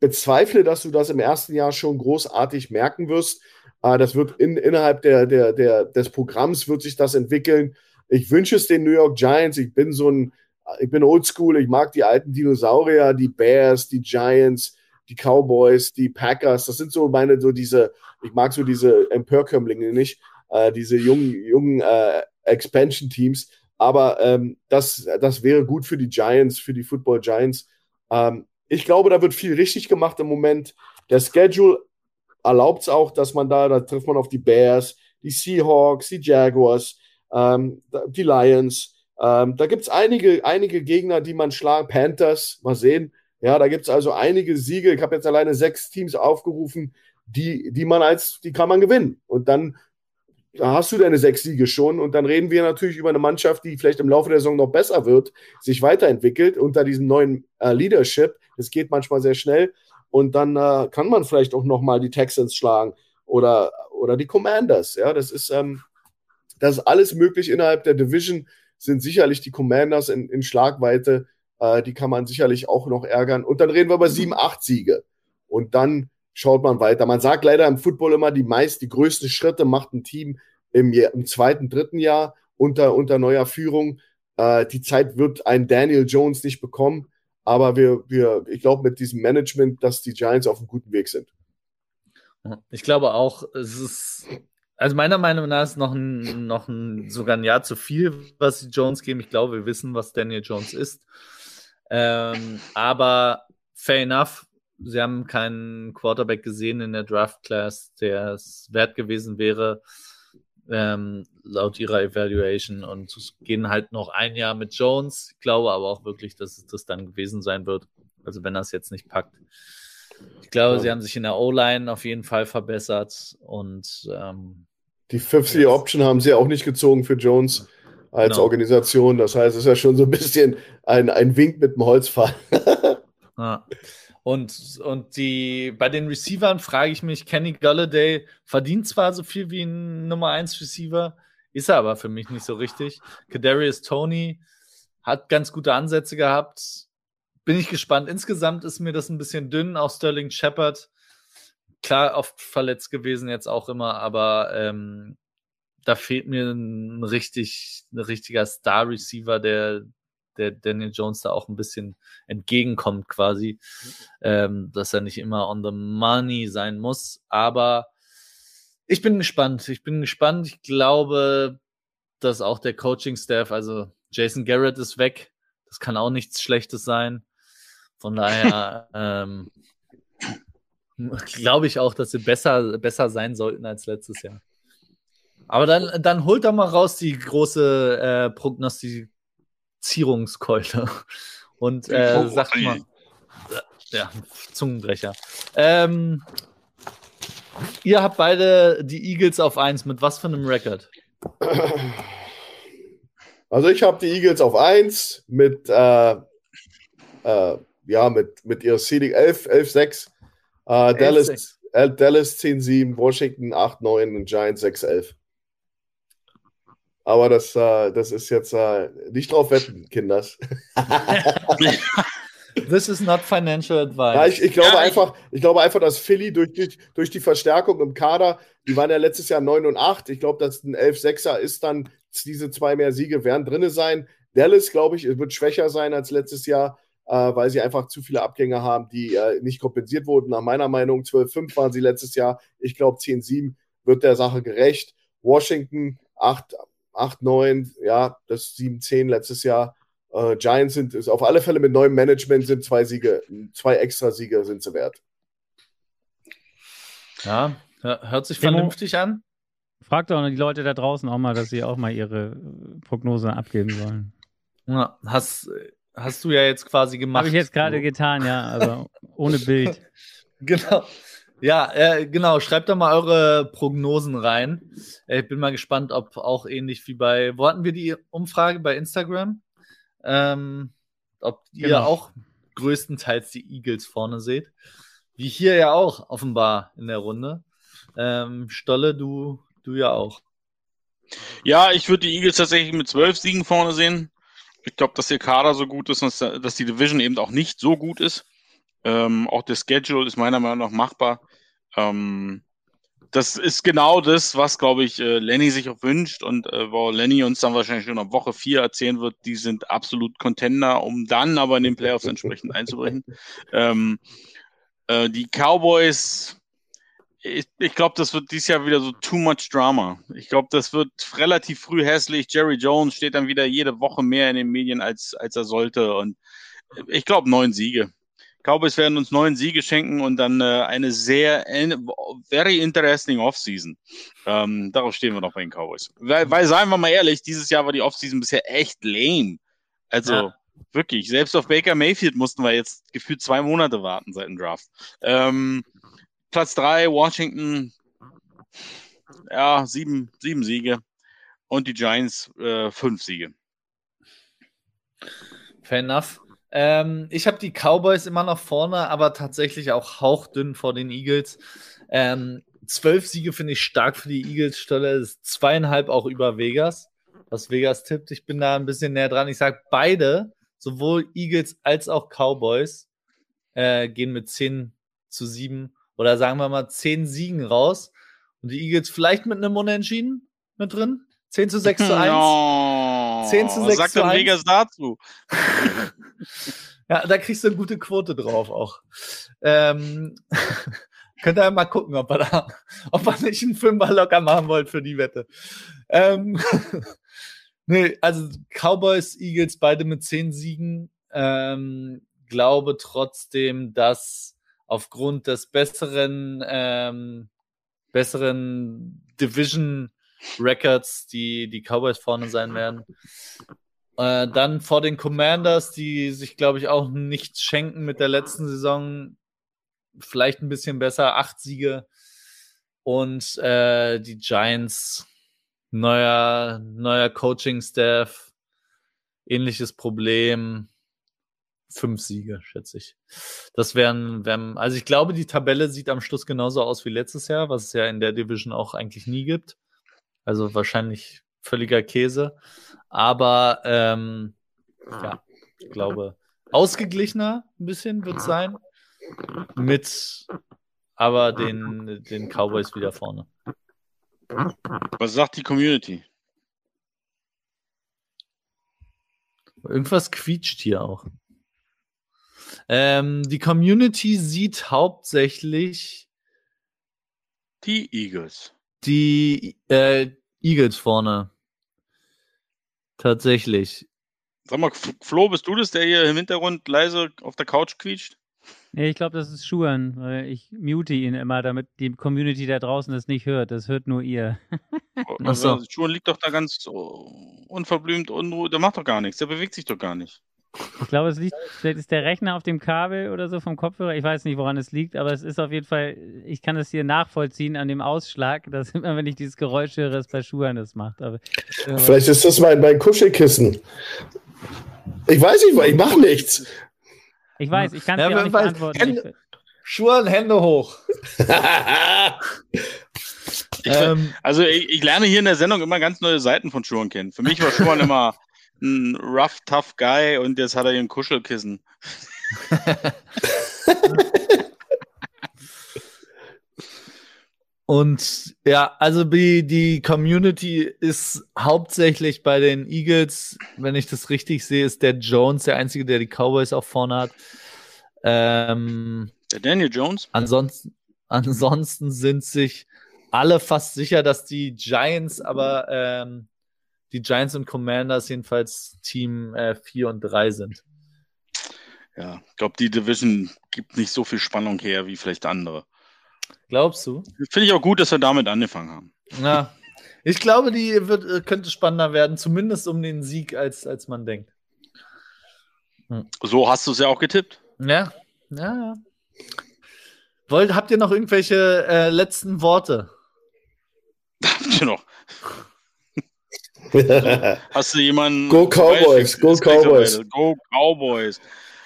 bezweifle, dass du das im ersten Jahr schon großartig merken wirst. Äh, das wird in, innerhalb der, der, der, des Programms wird sich das entwickeln. ich wünsche es den New York Giants. Ich bin so ein, ich bin oldschool, ich mag die alten Dinosaurier, die Bears, die Giants, die Cowboys, die Packers. Das sind so meine, so diese, ich mag so diese Empörkömmlinge nicht, äh, diese jungen, jungen äh, Expansion-Teams. Aber ähm, das, das wäre gut für die Giants, für die Football Giants. Ähm, ich glaube, da wird viel richtig gemacht im Moment. Der Schedule erlaubt es auch, dass man da, da trifft man auf die Bears, die Seahawks, die Jaguars, ähm, die Lions. Ähm, da gibt es einige, einige Gegner, die man schlagen. Panthers, mal sehen. Ja, da gibt es also einige Siege. Ich habe jetzt alleine sechs Teams aufgerufen, die, die man als, die kann man gewinnen. Und dann da hast du deine sechs Siege schon. Und dann reden wir natürlich über eine Mannschaft, die vielleicht im Laufe der Saison noch besser wird, sich weiterentwickelt unter diesem neuen äh, Leadership. Das geht manchmal sehr schnell. Und dann äh, kann man vielleicht auch nochmal die Texans schlagen oder, oder die Commanders. Ja, das ist, ähm, das ist alles möglich innerhalb der Division. Sind sicherlich die Commanders in, in Schlagweite. Äh, die kann man sicherlich auch noch ärgern. Und dann reden wir über sieben, acht Siege. Und dann schaut man weiter. Man sagt leider im Football immer, die meist, die größten Schritte macht ein Team im, im zweiten, dritten Jahr unter, unter neuer Führung. Äh, die Zeit wird ein Daniel Jones nicht bekommen. Aber wir, wir, ich glaube, mit diesem Management, dass die Giants auf einem guten Weg sind. Ich glaube auch, es ist, also meiner Meinung nach ist noch ein, noch ein, sogar ein Jahr zu viel, was die Jones geben. Ich glaube, wir wissen, was Daniel Jones ist. Ähm, aber fair enough, sie haben keinen Quarterback gesehen in der Draft Class, der es wert gewesen wäre, ähm, laut ihrer Evaluation. Und gehen halt noch ein Jahr mit Jones. Ich glaube aber auch wirklich, dass es das dann gewesen sein wird. Also wenn es jetzt nicht packt. Ich glaube, ja. sie haben sich in der O-Line auf jeden Fall verbessert und ähm, die 50 Option haben sie auch nicht gezogen für Jones als genau. Organisation. Das heißt, es ist ja schon so ein bisschen ein, ein Wink mit dem Holzfall. ja. Und, und die, bei den Receivern frage ich mich, Kenny Galladay verdient zwar so viel wie ein Nummer 1 Receiver, ist er aber für mich nicht so richtig. Kadarius Tony hat ganz gute Ansätze gehabt. Bin ich gespannt. Insgesamt ist mir das ein bisschen dünn. Auch Sterling Shepard, klar, oft verletzt gewesen jetzt auch immer, aber ähm, da fehlt mir ein richtig, ein richtiger Star-Receiver, der, der Daniel Jones da auch ein bisschen entgegenkommt quasi, ähm, dass er nicht immer on the money sein muss. Aber ich bin gespannt. Ich bin gespannt. Ich glaube, dass auch der Coaching-Staff, also Jason Garrett ist weg. Das kann auch nichts Schlechtes sein. Von daher ähm, glaube ich auch, dass sie besser, besser sein sollten als letztes Jahr. Aber dann, dann holt doch mal raus die große äh, Prognostik Zierungskeule und äh, oh, sagt mal, ja, Zungenbrecher. Ähm, ihr habt beide die Eagles auf 1 mit was für einem Rekord? Also ich habe die Eagles auf 1 mit, äh, äh, ja, mit, mit ihrer Seeding 11, 11, 6. Äh, Dallas, äh, Dallas 10, 7, Washington 8, 9 und Giants 6, 11. Aber das, äh, das ist jetzt äh, nicht drauf wetten, Kinders. This is not financial advice. Ja, ich, ich, glaube ja, einfach, ich glaube einfach, dass Philly durch die, durch die Verstärkung im Kader, die waren ja letztes Jahr 9 und 8. Ich glaube, dass ein 11-6er ist dann, diese zwei mehr Siege werden drin sein. Dallas, glaube ich, wird schwächer sein als letztes Jahr, äh, weil sie einfach zu viele Abgänge haben, die äh, nicht kompensiert wurden. Nach meiner Meinung 12-5 waren sie letztes Jahr. Ich glaube, 10-7 wird der Sache gerecht. Washington 8, 8, 9, ja, das 7, 10 letztes Jahr. Äh, Giants sind ist auf alle Fälle mit neuem Management sind zwei Siege, zwei extra Siege sind sie wert. Ja, hört sich vernünftig Demo, an. Fragt doch die Leute da draußen auch mal, dass sie auch mal ihre Prognose abgeben sollen. Ja, hast, hast du ja jetzt quasi gemacht. Habe ich jetzt gerade getan, ja, also ohne Bild. genau. Ja, äh, genau. Schreibt doch mal eure Prognosen rein. Äh, ich bin mal gespannt, ob auch ähnlich wie bei, wo hatten wir die Umfrage bei Instagram? Ähm, ob ihr genau. auch größtenteils die Eagles vorne seht. Wie hier ja auch offenbar in der Runde. Ähm, Stolle, du, du ja auch. Ja, ich würde die Eagles tatsächlich mit zwölf Siegen vorne sehen. Ich glaube, dass der Kader so gut ist und dass die Division eben auch nicht so gut ist. Ähm, auch der Schedule ist meiner Meinung nach machbar. Ähm, das ist genau das, was, glaube ich, äh, Lenny sich auch wünscht und äh, wo Lenny uns dann wahrscheinlich schon ab Woche 4 erzählen wird, die sind absolut Contender, um dann aber in den Playoffs entsprechend einzubrechen. Ähm, äh, die Cowboys, ich, ich glaube, das wird dieses Jahr wieder so too much Drama. Ich glaube, das wird relativ früh hässlich. Jerry Jones steht dann wieder jede Woche mehr in den Medien, als, als er sollte und ich glaube, neun Siege. Cowboys werden uns neun Siege schenken und dann äh, eine sehr very interesting Offseason. Ähm, darauf stehen wir noch bei den Cowboys. Weil, weil, seien wir mal ehrlich, dieses Jahr war die Offseason bisher echt lame. Also ja. wirklich, selbst auf Baker Mayfield mussten wir jetzt gefühlt zwei Monate warten seit dem Draft. Ähm, Platz drei, Washington, ja, sieben, sieben Siege. Und die Giants äh, fünf Siege. Fair enough. Ähm, ich habe die Cowboys immer noch vorne, aber tatsächlich auch hauchdünn vor den Eagles. Ähm, zwölf Siege finde ich stark für die Eagles-Stelle. Zweieinhalb auch über Vegas, was Vegas tippt. Ich bin da ein bisschen näher dran. Ich sage, beide, sowohl Eagles als auch Cowboys, äh, gehen mit 10 zu 7 oder sagen wir mal 10 Siegen raus. Und die Eagles vielleicht mit einem Unentschieden mit drin. 10 zu 6 zu 1. Oh, 10 zu 6 was sagt zu 1. Vegas dazu? ja, da kriegst du eine gute Quote drauf auch. Ähm, könnt ihr mal gucken, ob ihr da, ob ihr nicht einen Fünfer locker machen wollt für die Wette. Ähm, nee, also Cowboys, Eagles, beide mit 10 Siegen. Ähm, glaube trotzdem, dass aufgrund des besseren, ähm, besseren Division Records, die die Cowboys vorne sein werden. Äh, dann vor den Commanders, die sich, glaube ich, auch nichts schenken mit der letzten Saison. Vielleicht ein bisschen besser, acht Siege. Und äh, die Giants, neuer, neuer Coaching-Staff, ähnliches Problem. Fünf Siege, schätze ich. Das wären, wären, also ich glaube, die Tabelle sieht am Schluss genauso aus wie letztes Jahr, was es ja in der Division auch eigentlich nie gibt. Also wahrscheinlich völliger Käse. Aber ähm, ja, ich glaube, ausgeglichener ein bisschen wird es sein. Mit aber den, den Cowboys wieder vorne. Was sagt die Community? Irgendwas quietscht hier auch. Ähm, die Community sieht hauptsächlich die Eagles die äh, Eagles vorne. Tatsächlich. Sag mal, Flo, bist du das, der hier im Hintergrund leise auf der Couch quietscht? Nee, ich glaube, das ist Schuhan, weil ich mute ihn immer, damit die Community da draußen das nicht hört. Das hört nur ihr. also, Schuhan liegt doch da ganz unverblümt, unruhig. Der macht doch gar nichts, der bewegt sich doch gar nicht. Ich glaube, es liegt, vielleicht ist der Rechner auf dem Kabel oder so vom Kopfhörer. Ich weiß nicht, woran es liegt, aber es ist auf jeden Fall, ich kann es hier nachvollziehen an dem Ausschlag, dass immer, wenn ich dieses Geräusch höre, es bei Schuhen das macht. Aber, äh, vielleicht ist das mein, mein Kuschelkissen. Ich weiß nicht, ich mache nichts. Ich weiß, ich kann es ja, dir auch nicht beantworten. Hände, Schuhen, Hände hoch. ich, ähm, also ich, ich, lerne hier in der Sendung immer ganz neue Seiten von Schuhen kennen. Für mich war Schuhen immer ein rough, tough Guy und jetzt hat er hier ein Kuschelkissen. und ja, also die, die Community ist hauptsächlich bei den Eagles, wenn ich das richtig sehe, ist der Jones der Einzige, der die Cowboys auch vorne hat. Ähm, der Daniel Jones? Ansonsten, ansonsten sind sich alle fast sicher, dass die Giants aber ähm, die Giants und Commanders jedenfalls Team äh, 4 und 3 sind. Ja, ich glaube, die Division gibt nicht so viel Spannung her wie vielleicht andere. Glaubst du? Finde ich auch gut, dass wir damit angefangen haben. Ja, ich glaube, die wird, äh, könnte spannender werden, zumindest um den Sieg, als, als man denkt. Hm. So hast du es ja auch getippt. Ja, ja, ja. Wollt, habt ihr noch irgendwelche äh, letzten Worte? Habt ihr noch? Hast du jemanden? Go Cowboys, go Cowboys. Go Cowboys.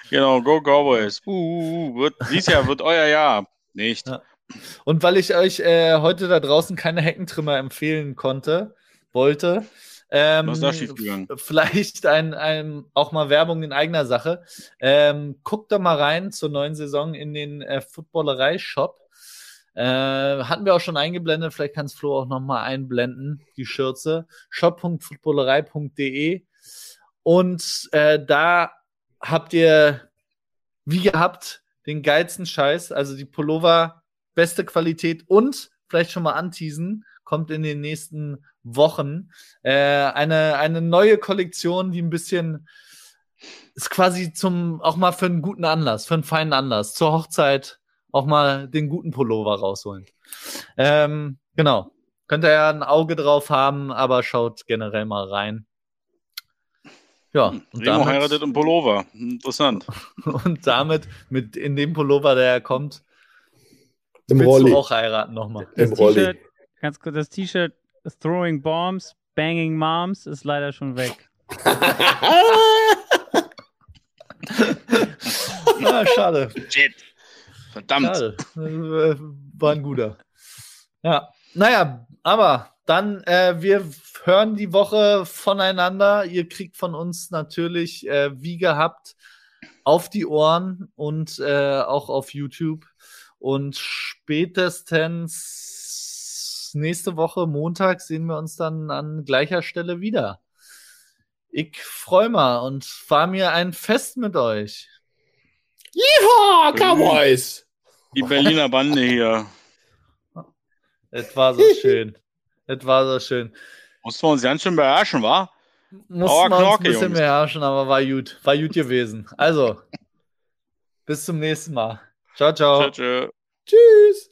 Genau, go Cowboys. Uh, uh, uh, wird, dieses Jahr wird euer Jahr. Nicht. Ja. Und weil ich euch äh, heute da draußen keine Heckentrimmer empfehlen konnte, wollte, ähm, Was ist da schiefgegangen? Vielleicht ein, ein, auch mal Werbung in eigener Sache. Ähm, guckt doch mal rein zur neuen Saison in den äh, Footballerei-Shop. Äh, hatten wir auch schon eingeblendet, vielleicht kann es Flo auch nochmal einblenden, die Schürze. shop.footballerei.de und äh, da habt ihr, wie gehabt, den geilsten Scheiß, also die Pullover, beste Qualität und vielleicht schon mal anteasen, kommt in den nächsten Wochen. Äh, eine, eine neue Kollektion, die ein bisschen ist quasi zum auch mal für einen guten Anlass, für einen feinen Anlass, zur Hochzeit auch mal den guten Pullover rausholen. Ähm, genau. Könnt ihr ja ein Auge drauf haben, aber schaut generell mal rein. Ja, und Remo damit, heiratet im Pullover. Interessant. und damit mit in dem Pullover, der kommt, Im willst Rolli. du auch heiraten nochmal. Im Rolli. Ganz kurz, das T-Shirt Throwing Bombs, Banging Moms ist leider schon weg. Ja, schade. Shit. Verdammt. Schade. Äh, War ein guter. Ja, naja, aber dann, äh, wir hören die Woche voneinander. Ihr kriegt von uns natürlich, äh, wie gehabt, auf die Ohren und äh, auch auf YouTube. Und spätestens nächste Woche, Montag, sehen wir uns dann an gleicher Stelle wieder. Ich freue mich und war mir ein Fest mit euch. Yeehaw, Cowboys! Die Berliner Bande hier. Es war so schön. Es war so schön. Mussten wir uns ganz schön beherrschen, wa? Mussten wir uns ein bisschen Jungs. mehr herrschen, aber war gut. War gut gewesen. Also, bis zum nächsten Mal. Ciao, ciao. Tschö, tschö. Tschüss!